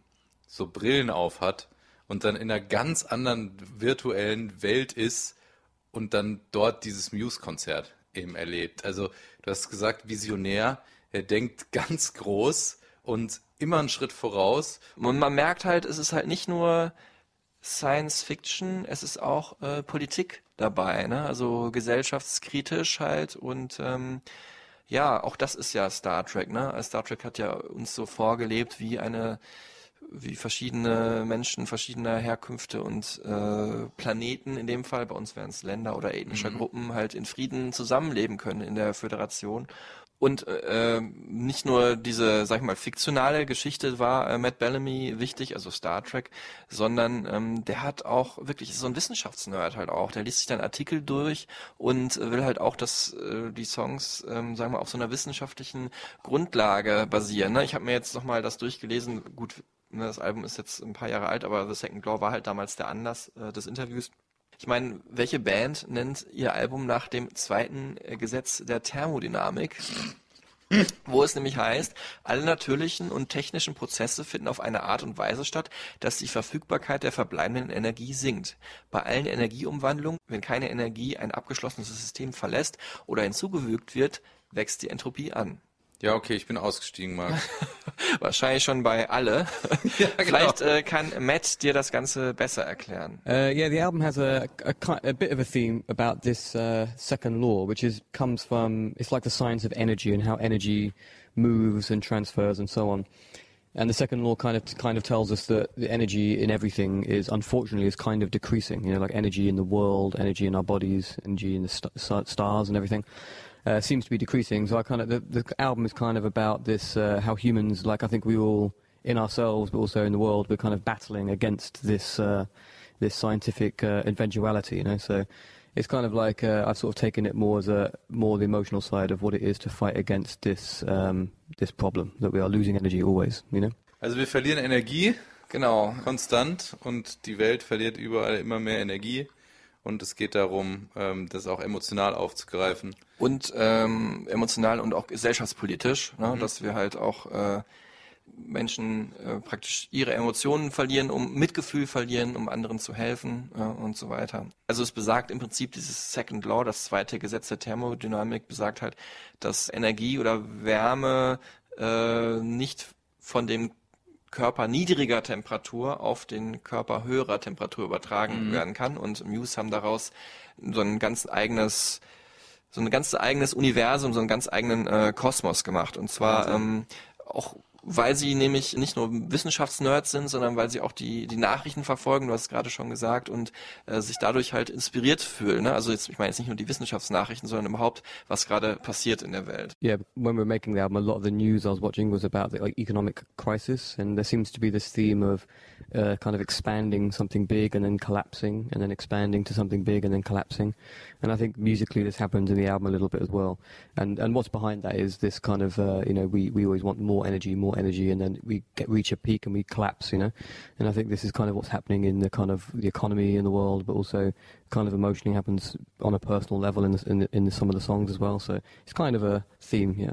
so Brillen auf hat und dann in einer ganz anderen virtuellen Welt ist und dann dort dieses Muse-Konzert eben erlebt. Also, du hast gesagt, visionär, er denkt ganz groß und immer einen Schritt voraus. Und man merkt halt, es ist halt nicht nur Science Fiction, es ist auch äh, Politik dabei, ne? Also gesellschaftskritisch halt und ähm, ja, auch das ist ja Star Trek, ne? Star Trek hat ja uns so vorgelebt, wie eine wie verschiedene Menschen verschiedener Herkünfte und äh, Planeten in dem Fall, bei uns wären es Länder oder ethnischer Mhm. Gruppen, halt in Frieden zusammenleben können in der Föderation. Und äh, nicht nur diese, sag ich mal, fiktionale Geschichte war äh, Matt Bellamy wichtig, also Star Trek, sondern ähm, der hat auch wirklich ist so ein Wissenschaftsnerd halt auch. Der liest sich dann Artikel durch und will halt auch, dass äh, die Songs, ähm, sagen wir, auf so einer wissenschaftlichen Grundlage basieren. Ne? Ich habe mir jetzt nochmal das durchgelesen. Gut, ne, das Album ist jetzt ein paar Jahre alt, aber The Second Law war halt damals der Anlass äh, des Interviews. Ich meine, welche Band nennt ihr Album nach dem zweiten äh, Gesetz der Thermodynamik? Wo es nämlich heißt, alle natürlichen und technischen Prozesse finden auf eine Art und Weise statt, dass die Verfügbarkeit der verbleibenden Energie sinkt. Bei allen Energieumwandlungen, wenn keine Energie ein abgeschlossenes System verlässt oder hinzugefügt wird, wächst die Entropie an. Ja, okay, ich bin ausgestiegen, Marc. Wahrscheinlich schon bei alle. Ja, Vielleicht genau. äh, kann Matt dir das Ganze besser erklären. Uh, yeah, the album has a, a, ki- a bit of a theme about this uh, second law, which is comes from it's like the science of energy and how energy moves and transfers and so on. And the second law kind of kind of tells us that the energy in everything is unfortunately is kind of decreasing. You know, like energy in the world, energy in our bodies, energy in the st- st- stars and everything. Uh, seems to be decreasing. So I kind of the, the album is kind of about this uh, how humans, like I think we all in ourselves, but also in the world, we're kind of battling against this uh, this scientific uh, eventuality. You know, so it's kind of like uh, I've sort of taken it more as a more the emotional side of what it is to fight against this um, this problem that we are losing energy always. You know. Also wir verlieren Energie Genau. konstant und die Welt verliert überall immer mehr Energie. Und es geht darum, ähm, das auch emotional aufzugreifen. und ähm, emotional und auch gesellschaftspolitisch, ne, dass wir halt auch äh, Menschen äh, praktisch ihre Emotionen verlieren, um Mitgefühl verlieren, um anderen zu helfen äh, und so weiter. Also es besagt im Prinzip dieses Second Law, das zweite Gesetz der Thermodynamik, besagt halt, dass Energie oder Wärme äh, nicht von dem Körper niedriger Temperatur auf den Körper höherer Temperatur übertragen werden kann. Und Muse haben daraus so ein ganz eigenes so ein ganz eigenes Universum, so einen ganz eigenen äh, Kosmos gemacht. Und zwar ähm, auch, weil sie nämlich nicht nur Wissenschaftsnerds sind, sondern weil sie auch die, die Nachrichten verfolgen, du hast es gerade schon gesagt, und äh, sich dadurch halt inspiriert fühlen. Ne? Also jetzt, ich meine jetzt nicht nur die Wissenschaftsnachrichten, sondern überhaupt, was gerade passiert in der Welt. Yeah, when we were making the album, a lot of the news I was watching was about the like, economic crisis, and there seems to be this theme of uh, kind of expanding something big and then collapsing, and then expanding to something big and then collapsing. And I think musically this happens in the album a little bit as well. And and what's behind that is this kind of uh, you know we, we always want more energy, more energy, and then we get reach a peak and we collapse, you know. And I think this is kind of what's happening in the kind of the economy in the world, but also kind of emotionally happens on a personal level in the, in, the, in the, some of the songs as well. So it's kind of a theme, yeah.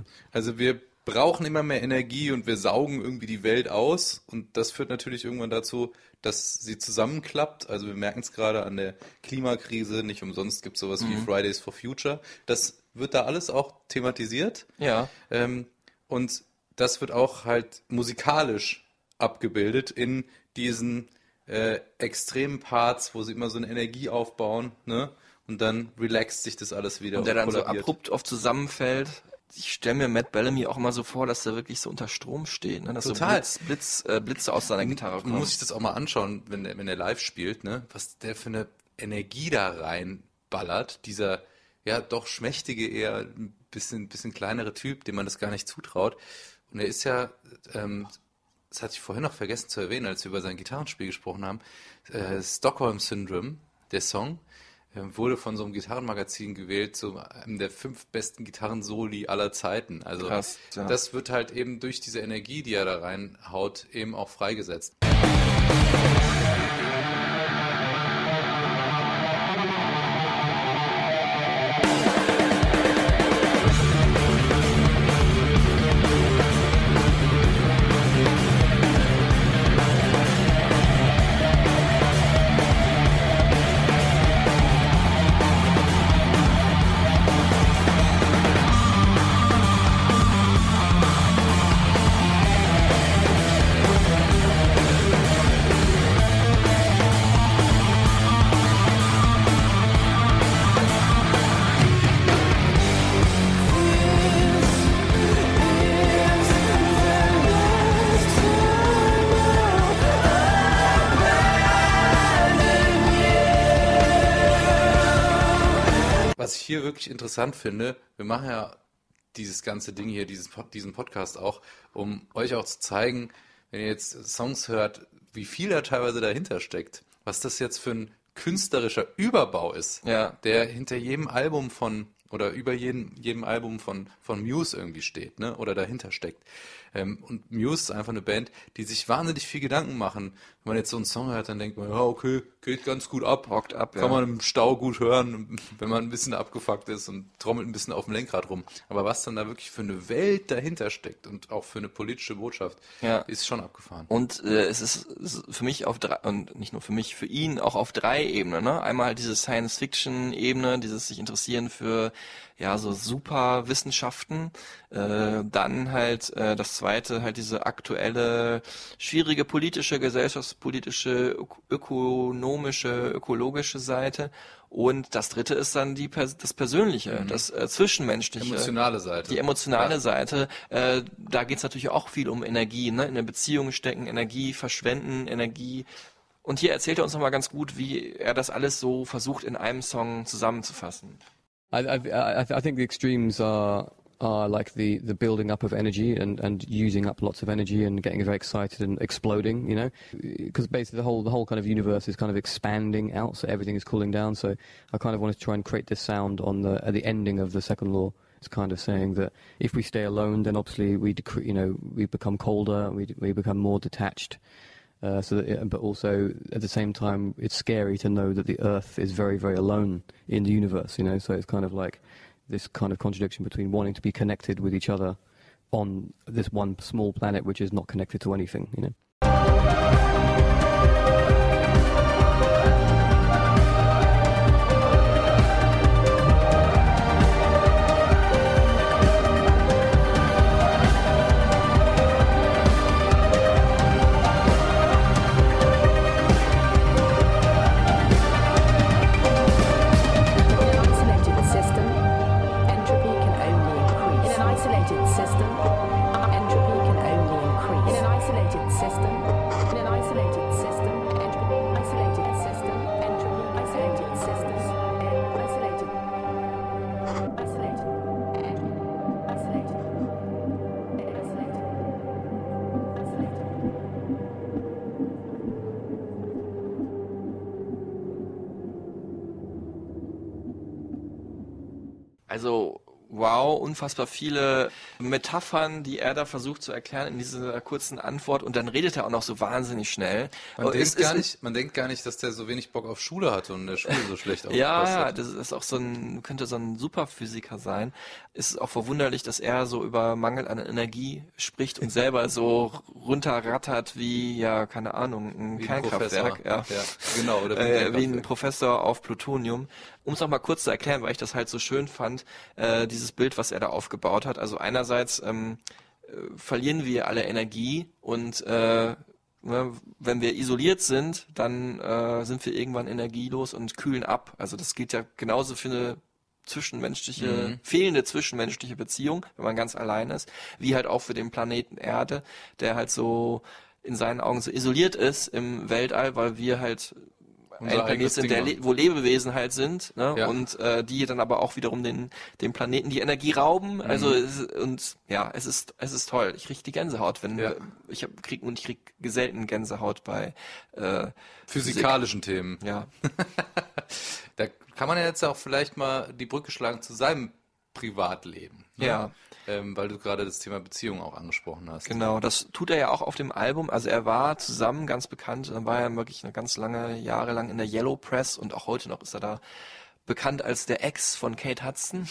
Brauchen immer mehr Energie und wir saugen irgendwie die Welt aus. Und das führt natürlich irgendwann dazu, dass sie zusammenklappt. Also wir merken es gerade an der Klimakrise. Nicht umsonst gibt es sowas wie Fridays for Future. Das wird da alles auch thematisiert. Ja. Ähm, und das wird auch halt musikalisch abgebildet in diesen äh, extremen Parts, wo sie immer so eine Energie aufbauen, ne? Und dann relaxt sich das alles wieder Und der dann so abrupt oft zusammenfällt. Ich stelle mir Matt Bellamy auch immer so vor, dass er wirklich so unter Strom steht, ne? dass Total. so Blitz, Blitz, äh, Blitze aus seiner Gitarre Man kommen. muss sich das auch mal anschauen, wenn der, wenn live spielt, ne? Was der für eine Energie da reinballert. Dieser, ja, doch schmächtige, eher ein bisschen, bisschen kleinere Typ, dem man das gar nicht zutraut. Und er ist ja, ähm, das hatte ich vorhin noch vergessen zu erwähnen, als wir über sein Gitarrenspiel gesprochen haben, äh, Stockholm Syndrome, der Song, wurde von so einem Gitarrenmagazin gewählt zu einem der fünf besten Gitarrensoli aller Zeiten. Also Krass, ja. das wird halt eben durch diese Energie, die er da reinhaut, eben auch freigesetzt. Thank hier wirklich interessant finde, wir machen ja dieses ganze Ding hier, dieses, diesen Podcast auch, um euch auch zu zeigen, wenn ihr jetzt Songs hört, wie viel da teilweise dahinter steckt. Was das jetzt für ein künstlerischer Überbau ist, Ja. der hinter jedem Album von oder über jedem, jedem Album von, von Muse irgendwie steht, ne? Oder dahinter steckt. Ähm, und Muse ist einfach eine Band, die sich wahnsinnig viel Gedanken machen. Wenn man jetzt so einen Song hört, dann denkt man, ja, okay, geht ganz gut ab. Rockt ab, Kann ja. man im Stau gut hören, wenn man ein bisschen abgefuckt ist und trommelt ein bisschen auf dem Lenkrad rum. Aber was dann da wirklich für eine Welt dahinter steckt und auch für eine politische Botschaft, Ja. ist schon abgefahren. Und äh, es, ist, für mich auf drei, und nicht nur für mich, für ihn auch auf drei Ebenen. Ne? Einmal halt diese Science-Fiction-Ebene, dieses sich interessieren für ja so super Wissenschaften. Äh, dann halt äh, das zweite, halt diese aktuelle, schwierige politische, gesellschaftspolitische, ök- ökonomische, ökologische Seite. Und das dritte ist dann die das Persönliche, das äh, Zwischenmenschliche. Emotionale Seite. Die emotionale Ja. Seite, äh, da geht's natürlich auch viel um Energie, ne? in der Beziehung stecken, Energie verschwenden, Energie. Und hier erzählt er uns nochmal ganz gut, wie er das alles so versucht in einem Song zusammenzufassen. I, I, I think the extremes are are like the, the building up of energy and, and using up lots of energy and getting very excited and exploding, you know, because basically the whole the whole kind of universe is kind of expanding out, so everything is cooling down. So I kind of wanted to try and create this sound on the at the ending of the second law. It's kind of saying that if we stay alone, then obviously we decre- you know we become colder, we we become more detached. Uh, so that it, but also at the same time, it's scary to know that the Earth is very, very alone in the universe. You know, so it's kind of like this kind of contradiction between wanting to be connected with each other on this one small planet which is not connected to anything. You know. Also, wow, unfassbar viele Metaphern, die er da versucht zu erklären in dieser kurzen Antwort. Und dann redet er auch noch so wahnsinnig schnell. Man, Und es denkt gar ist- nicht, man denkt gar nicht, dass der so wenig Bock auf Schule hatte und in der Schule so schlecht aufgepasst Ja, hat. das ist auch so ein, könnte so ein Superphysiker sein. Es ist auch verwunderlich, dass er so über Mangel an Energie spricht und selber so runterrattert wie, ja, keine Ahnung, ein Wie Kernkraftwerk. Professor. Ja, genau, oder wie ein äh, wie ein. Professor auf Plutonium. Um es noch mal kurz zu erklären, weil ich das halt so schön fand, äh, dieses Bild, was er da aufgebaut hat. Also einerseits ähm, äh, verlieren wir alle Energie und äh, ne, wenn wir isoliert sind, dann äh, sind wir irgendwann energielos und kühlen ab. Also das gilt ja genauso für eine zwischenmenschliche, Mhm. fehlende zwischenmenschliche Beziehung, wenn man ganz allein ist, wie halt auch für den Planeten Erde, der halt so in seinen Augen so isoliert ist im Weltall, weil wir halt ein Planet sind, der, wo Lebewesen halt sind, ne? Ja. und äh, die dann aber auch wiederum den, dem Planeten die Energie rauben. Also Mhm. es, ist- und ja, es ist es ist toll. Ich krieg die Gänsehaut, wenn Ja. ich hab, krieg und ich krieg selten Gänsehaut bei äh, Physikalischen Themen. Physik. Ja. Da kann man ja jetzt auch vielleicht mal die Brücke schlagen zu seinem Privatleben. Ne? Ja. Ähm, weil du gerade das Thema Beziehung auch angesprochen hast. Genau, das tut er ja auch auf dem Album. Also er war zusammen ganz bekannt, dann war er wirklich eine ganz lange Jahre lang in der Yellow Press und auch heute noch ist er da bekannt als der Ex von Kate Hudson,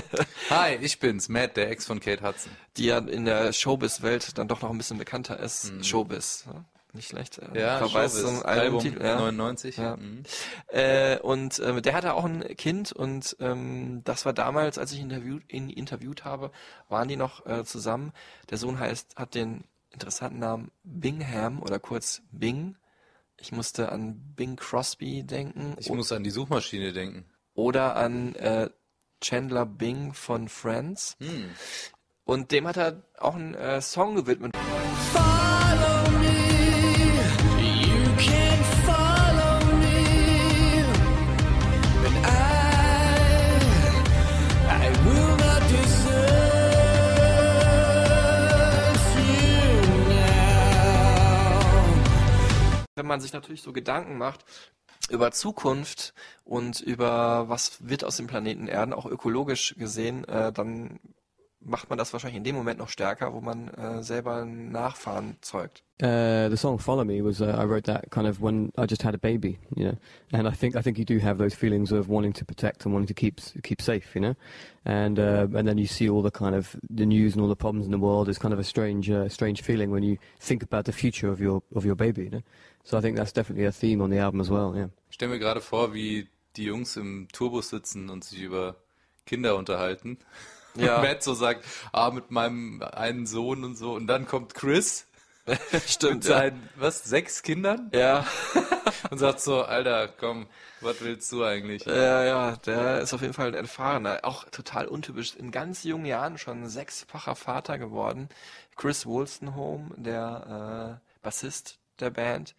Hi, ich bin's, Matt, der Ex von Kate Hudson. die ja in der Showbiz-Welt dann doch noch ein bisschen bekannter ist. Showbiz, ne? Nicht schlecht. äh. Ja, Verweis zum Album Albumtitel, ja. 99. Ja. Mhm. Äh, und äh, der hatte auch ein Kind und ähm, das war damals, als ich ihn interviewt, ihn interviewt habe, waren die noch äh, zusammen. Der Sohn heißt, hat den interessanten Namen Bingham oder kurz Bing. Ich musste an Bing Crosby denken. Ich muss an die Suchmaschine denken. oder an äh, Chandler Bing von Friends. Hm. Und dem hat er auch einen äh, Song gewidmet. Follow man sich natürlich so Gedanken macht über Zukunft und über was wird aus dem Planeten Erden, auch ökologisch gesehen, äh, dann macht man das wahrscheinlich in dem Moment noch stärker, wo man äh, selber Nachfahren zeugt. Uh, the song "Follow Me" was uh, I wrote that kind of when I just had a baby, you know, and I think I think you do have those feelings of wanting to protect and wanting to keep keep safe, you know, and uh, and then you see all the kind of the news and all the problems in the world. It's kind of a strange uh, strange feeling when you think about the future of your of your baby, you know. So I think that's definitely a theme on the album as well. Yeah. Ich stelle mir gerade vor, wie die Jungs im Tourbus sitzen und sich über Kinder unterhalten. Ja. Und Matt so sagt, ah, mit meinem einen Sohn und so. Und dann kommt Chris Stimmt, mit ja. seinen, was, sechs Kindern? Ja. Und sagt so, Alter, komm, was willst du eigentlich? Ja, ja, der ist auf jeden Fall ein erfahrener. Auch total untypisch. In ganz jungen Jahren schon sechsfacher Vater geworden. Chris Wolstenholme, der äh, Bassist der Band.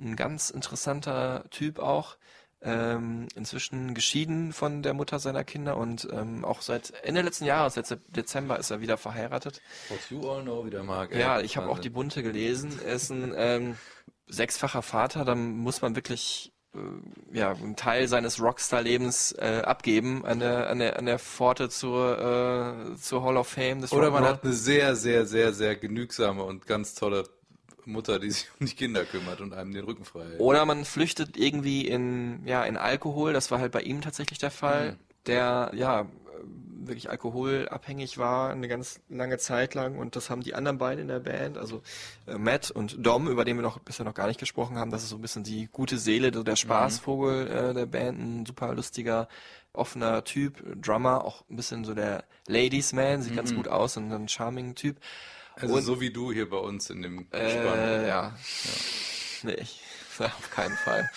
Ein ganz interessanter Typ auch. Ähm, inzwischen geschieden von der Mutter seiner Kinder und ähm, auch seit Ende letzten Jahres, seit Dezember, ist er wieder verheiratet. What you all know, wie der mag. ey. Ja, ich habe auch die Bunte gelesen. Er ist ein ähm, sechsfacher Vater, da muss man wirklich äh, ja, einen Teil seines Rockstar-Lebens äh, abgeben an der, an der, an der Pforte zur, äh, zur Hall of Fame Oder man hat eine sehr, sehr, sehr, sehr genügsame und ganz tolle Mutter, die sich um die Kinder kümmert und einem den Rücken frei hält. Oder man flüchtet irgendwie in, ja, in Alkohol, das war halt bei ihm tatsächlich der Fall, Mhm. der, ja, äh, wirklich alkoholabhängig war eine ganz lange Zeit lang und das haben die anderen beiden in der Band, also äh, Matt und Dom, über den wir noch bisher noch gar nicht gesprochen haben, das ist so ein bisschen die gute Seele, der Spaßvogel äh, der Band, ein super lustiger, offener Typ, Drummer, auch ein bisschen so der Ladies Man, sieht ganz Mhm. gut aus und ein charming Typ. Also Und- so wie du hier bei uns in dem äh, ja. Nee, ich, auf keinen Fall.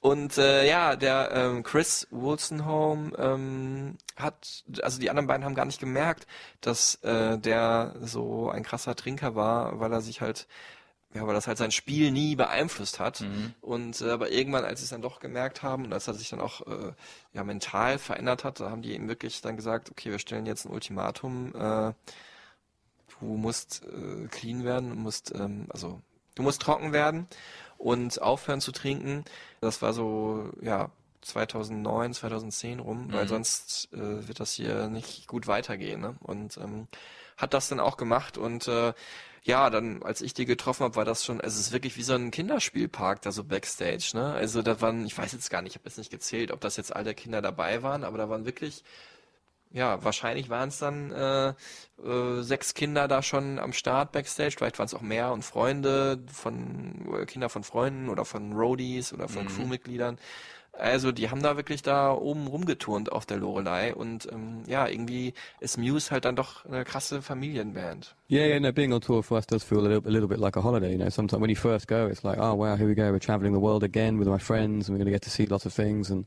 Und äh, ja, der ähm, Chris Wolstenholme ähm, hat, also die anderen beiden haben gar nicht gemerkt, dass äh, der so ein krasser Trinker war, weil er sich halt, ja, weil das halt sein Spiel nie beeinflusst hat. Und äh, aber irgendwann, als sie es dann doch gemerkt haben und als er sich dann auch äh, ja mental verändert hat, da haben die ihm wirklich dann gesagt, okay, wir stellen jetzt ein Ultimatum. Äh, du musst äh, clean werden, du musst, ähm, also du musst trocken werden und aufhören zu trinken. Das war so, ja, 2009, 2010 rum, weil Mhm. sonst äh, wird das hier nicht gut weitergehen. Ne? Und ähm, hat das dann auch gemacht und äh, ja, dann, als ich die getroffen habe, war das schon, also es ist wirklich wie so ein Kinderspielpark da so Backstage, ne? Also da waren, ich weiß jetzt gar nicht, ich habe jetzt nicht gezählt, ob das jetzt alle Kinder dabei waren, aber da waren wirklich ja, wahrscheinlich waren es dann äh, äh, sechs Kinder da schon am Start backstage. Vielleicht waren es auch mehr und Freunde von äh, Kinder von Freunden oder von Roadies oder von Mhm. Crewmitgliedern. Also die haben da wirklich da oben rumgeturnt auf der Lorelei und ähm, ja, irgendwie ist Muse halt dann doch eine krasse Familienband. Yeah, yeah, no, being on tour for us does feel a little, a little bit like a holiday, you know. Sometimes when you first go, it's like, oh wow, here we go, we're traveling the world again with my friends, and we're going to get to see lots of things. And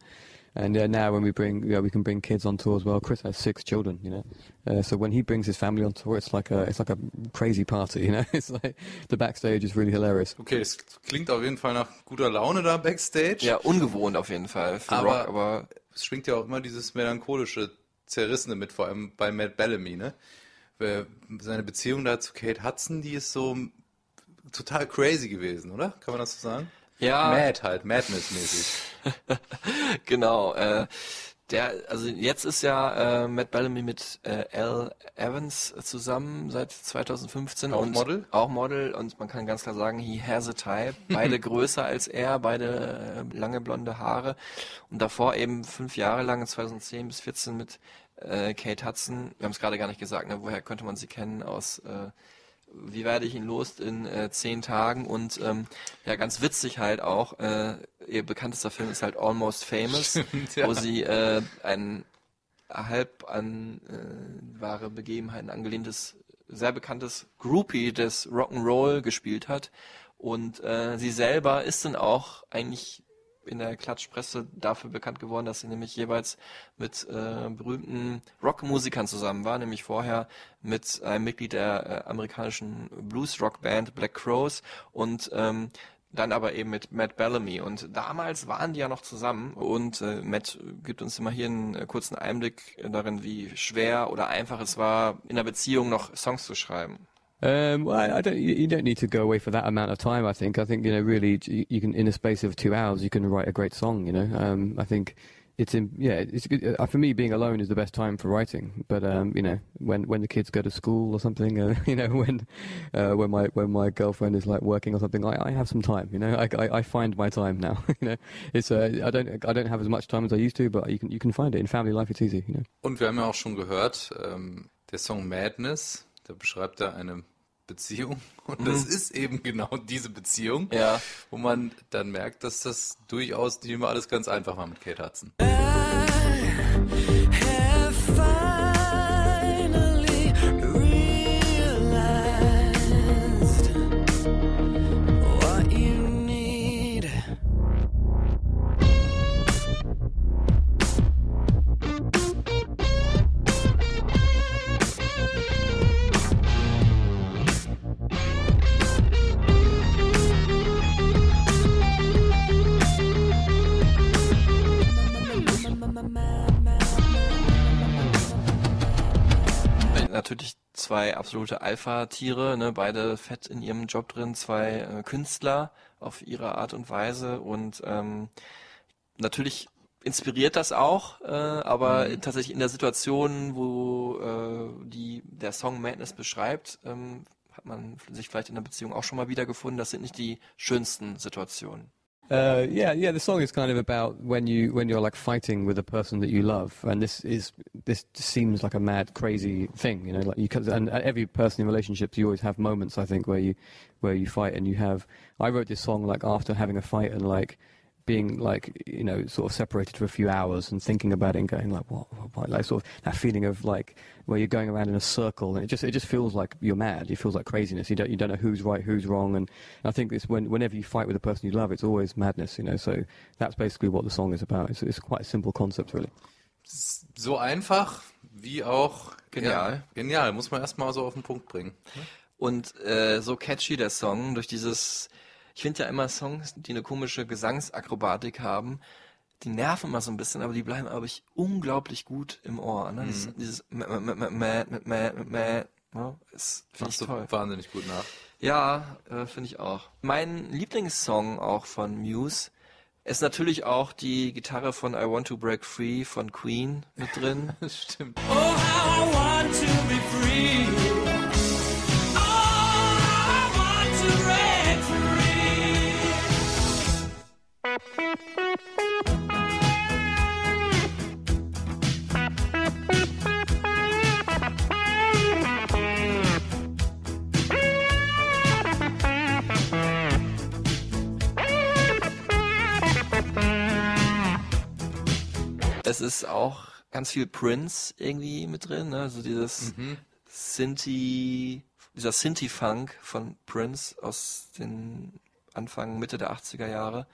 and uh, now when we bring, you know, we can bring kids on tour as well. Chris has six children, you know. Uh, so when he brings his family on tour, it's like a, it's like a crazy party, you know. It's like the backstage is really hilarious. Okay, es klingt auf jeden Fall nach guter Laune da backstage. Ja, ungewohnt auf jeden Fall für aber, Rock, aber es schwingt ja auch immer dieses melancholische, zerrissene mit, vor allem bei Matt Bellamy, ne? Seine Beziehung da zu Kate Hudson, die ist so total crazy gewesen, oder? Kann man das so sagen? Ja. Mad halt, Madness-mäßig. genau. Äh, der, also jetzt ist ja äh, Matt Bellamy mit äh, Al Evans zusammen seit 2015 Auch und Model? auch Model und man kann ganz klar sagen, he has a type. Beide größer als er, beide äh, lange blonde Haare und davor eben fünf Jahre lang 2010 bis 14 mit äh, Kate Hudson. Wir haben es gerade gar nicht gesagt, ne? woher könnte man sie kennen aus äh, wie werde ich ihn los in äh, zehn Tagen und ähm, ja ganz witzig halt auch äh, ihr bekanntester Film ist halt Almost Famous Stimmt, ja. wo sie äh, ein halb an äh, wahre Begebenheiten angelehntes sehr bekanntes Groupie des Rock'n'Roll gespielt hat und äh, sie selber ist dann auch eigentlich in der Klatschpresse dafür bekannt geworden, dass sie nämlich jeweils mit äh, berühmten Rockmusikern zusammen war, nämlich vorher mit einem Mitglied der äh, amerikanischen Blues-Rock-Band Black Crows und ähm, dann aber eben mit Matt Bellamy. Und damals waren die ja noch zusammen und äh, Matt gibt uns immer hier einen äh, kurzen Einblick darin, wie schwer oder einfach es war, in einer Beziehung noch Songs zu schreiben. Um, well, I, don't. You don't need to go away for that amount of time. I think. I think you know, really, you, you can in a space of two hours, you can write a great song. You know, um, I think it's in. Yeah, it's good. Uh, for me, being alone is the best time for writing. But um, you know, when when the kids go to school or something, uh, you know, when uh, when my when my girlfriend is like working or something, I, I have some time. You know, I, I, I find my time now. you know, it's uh, I don't I don't have as much time as I used to, but you can you can find it in family life. It's easy. You know. Und wir haben ja auch schon gehört, ähm, der Song Madness, da beschreibt er eine Beziehung. Und das ist eben genau diese Beziehung, Ja. wo man dann merkt, dass das durchaus nicht immer alles ganz einfach war mit Kate Hudson. finally zwei absolute Alpha-Tiere, ne? beide fett in ihrem Job drin, zwei äh, Künstler auf ihre Art und Weise und ähm, natürlich inspiriert das auch, äh, aber tatsächlich in der Situation, wo äh, die der Song Madness beschreibt, ähm, hat man sich vielleicht in der Beziehung auch schon mal wiedergefunden. Das sind nicht die schönsten Situationen. Uh, yeah, yeah. The song is kind of about when you when you're like fighting with a person that you love, and this is this seems like a mad, crazy thing, you know. Like you, and every person in relationships, you always have moments, I think, where you where you fight, and you have. I wrote this song like after having a fight and like being like you know sort of separated for a few hours and thinking about it and going like what, what, what like sort of that feeling of like where you're going around in a circle and it just it just feels like you're mad. It feels like craziness. You don't you don't know who's right, who's wrong, and I think it's when whenever you fight with a person you love, it's always madness. You know, so that's basically what the song is about. It's, it's quite a simple concept, really. So einfach wie auch Genial. Ja, genial, muss man erstmal so auf den Punkt bringen. Und äh, so catchy der Song durch dieses, Ich finde ja immer Songs, die eine komische Gesangsakrobatik haben, die nerven immer so ein bisschen, aber die bleiben, glaube ich, unglaublich gut im Ohr. Ne? Mhm. Das, dieses ja, das finde ich toll. wahnsinnig gut nach. Ja, äh, finde ich auch. Mein Lieblingssong auch von Muse ist natürlich auch die Gitarre von I Want to Break Free von Queen mit drin. Stimmt. Oh, how I want to be free. Es ist auch ganz viel Prince irgendwie mit drin, ne? Also dieses Sinti, dieser Sinti-Funk von Prince aus den Anfang, Mitte der 80er Jahre.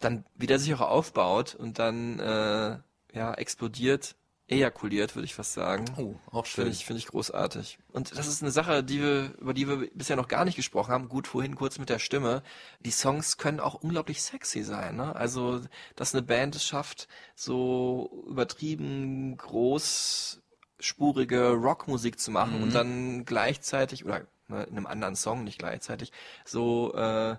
Dann, wie der sich auch aufbaut und dann, äh, ja, explodiert, ejakuliert, würde ich fast sagen. Oh, auch schön. Finde ich, finde ich großartig. Und das ist eine Sache, die wir, über die wir bisher noch gar nicht gesprochen haben. Gut, vorhin kurz mit der Stimme. Die Songs können auch unglaublich sexy sein, ne? Also, dass eine Band es schafft, so übertrieben großspurige Rockmusik zu machen und dann gleichzeitig, oder ne, in einem anderen Song nicht gleichzeitig, so, äh,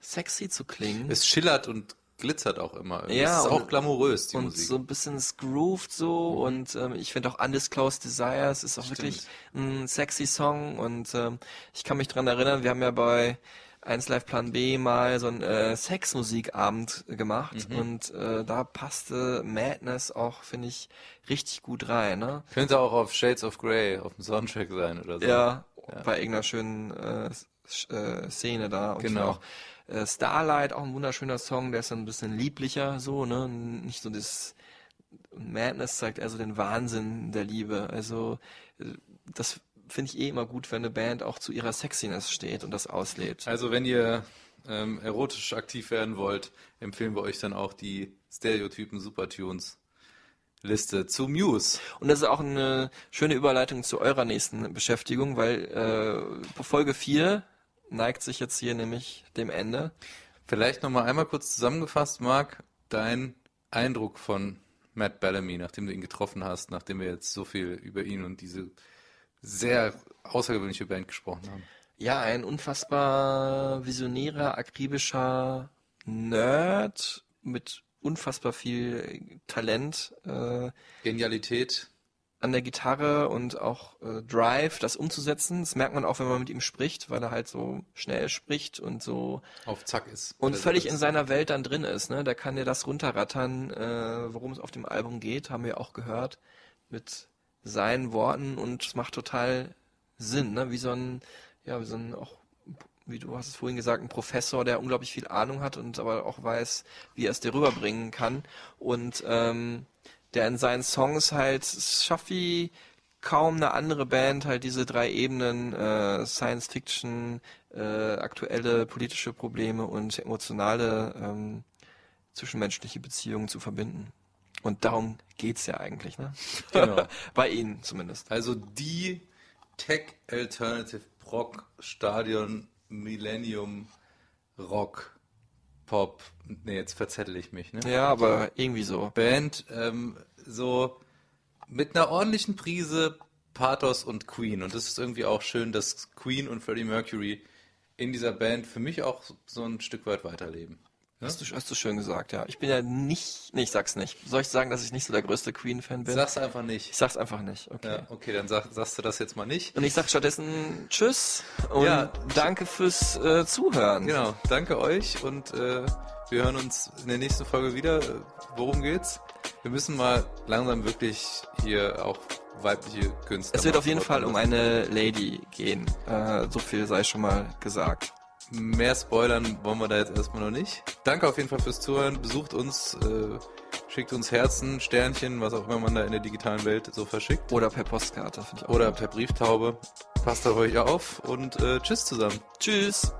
sexy zu klingen. Es schillert und glitzert auch immer. Ja, es ist und- auch glamourös, die und Musik. so ein bisschen grooved so und ähm, ich finde auch Undisclosed Desires ist auch wirklich ein sexy Song und ähm, ich kann mich dran erinnern, wir haben ja bei 1 Live Plan B mal so einen äh, Sexmusikabend gemacht und äh, da passte Madness auch, finde ich, richtig gut rein, ne? Könnte auch auf Shades of Grey auf dem Soundtrack sein oder so. Ja, bei irgendeiner schönen äh, äh, Szene da. Und Genau. auch äh, Starlight, auch ein wunderschöner Song, der ist dann ein bisschen lieblicher, so, ne? Nicht so das Madness zeigt eher so den Wahnsinn der Liebe. Also äh, das finde ich eh immer gut, wenn eine Band auch zu ihrer Sexiness steht und das auslebt. Also wenn ihr ähm, erotisch aktiv werden wollt, empfehlen wir euch dann auch die Stereotypen Supertunes Liste zu Muse. Und das ist auch eine schöne Überleitung zu eurer nächsten Beschäftigung, weil äh, Folge 4 neigt sich jetzt hier nämlich dem Ende. Vielleicht nochmal einmal kurz zusammengefasst, Marc, dein Eindruck von Matt Bellamy, nachdem du ihn getroffen hast, nachdem wir jetzt so viel über ihn und diese sehr außergewöhnliche Band gesprochen haben. Ja, ein unfassbar visionärer, akribischer Nerd mit unfassbar viel Talent. Äh, Genialität. An der Gitarre und auch äh, Drive, das umzusetzen. Das merkt man auch, wenn man mit ihm spricht, weil er halt so schnell spricht und so Auf Zack ist. und völlig das- in seiner Welt dann drin ist. Ne? Da kann dir das runterrattern, äh, worum es auf dem Album geht, haben wir auch gehört, mit seinen Worten und es macht total Sinn, ne? wie so ein, ja, wie so ein auch wie du hast es vorhin gesagt, ein Professor, der unglaublich viel Ahnung hat und aber auch weiß, wie er es dir rüberbringen kann. Und ähm, der in seinen Songs halt, schafft wie kaum eine andere Band halt diese drei Ebenen, äh, Science Fiction, äh, aktuelle politische Probleme und emotionale ähm, zwischenmenschliche Beziehungen zu verbinden. Und darum geht's ja eigentlich, ne? Genau. Bei ihnen zumindest. Also die Tech Alternative Rock Stadion Millennium Rock Pop. Nee, jetzt verzettel ich mich, ne? Ja, aber irgendwie so. Band, ähm, so mit einer ordentlichen Prise Pathos und Queen. Und das ist irgendwie auch schön, dass Queen und Freddie Mercury in dieser Band für mich auch so ein Stück weit weiterleben. Ja? Hast du, hast du schön gesagt, ja. Ich bin ja nicht, nee, ich sag's nicht. Soll ich sagen, dass ich nicht so der größte Queen-Fan bin? Sag's einfach nicht. Ich sag's einfach nicht, okay. Ja, okay, dann sag, sagst du das jetzt mal nicht. Und ich sag stattdessen Tschüss und Ja. danke fürs äh, Zuhören. Genau, danke euch und äh, wir hören uns in der nächsten Folge wieder. Worum geht's? Wir müssen mal langsam wirklich hier auch weibliche Künstler. Es wird auf jeden Fall um eine Lady gehen. Äh, so viel sei schon mal gesagt. Mehr spoilern wollen wir da jetzt erstmal noch nicht. Danke auf jeden Fall fürs Zuhören. Besucht uns, äh, schickt uns Herzen, Sternchen, was auch immer man da in der digitalen Welt so verschickt. Oder per Postkarte, finde ich auch Oder gut. per Brieftaube. Passt auf euch auf und äh, tschüss zusammen. Tschüss.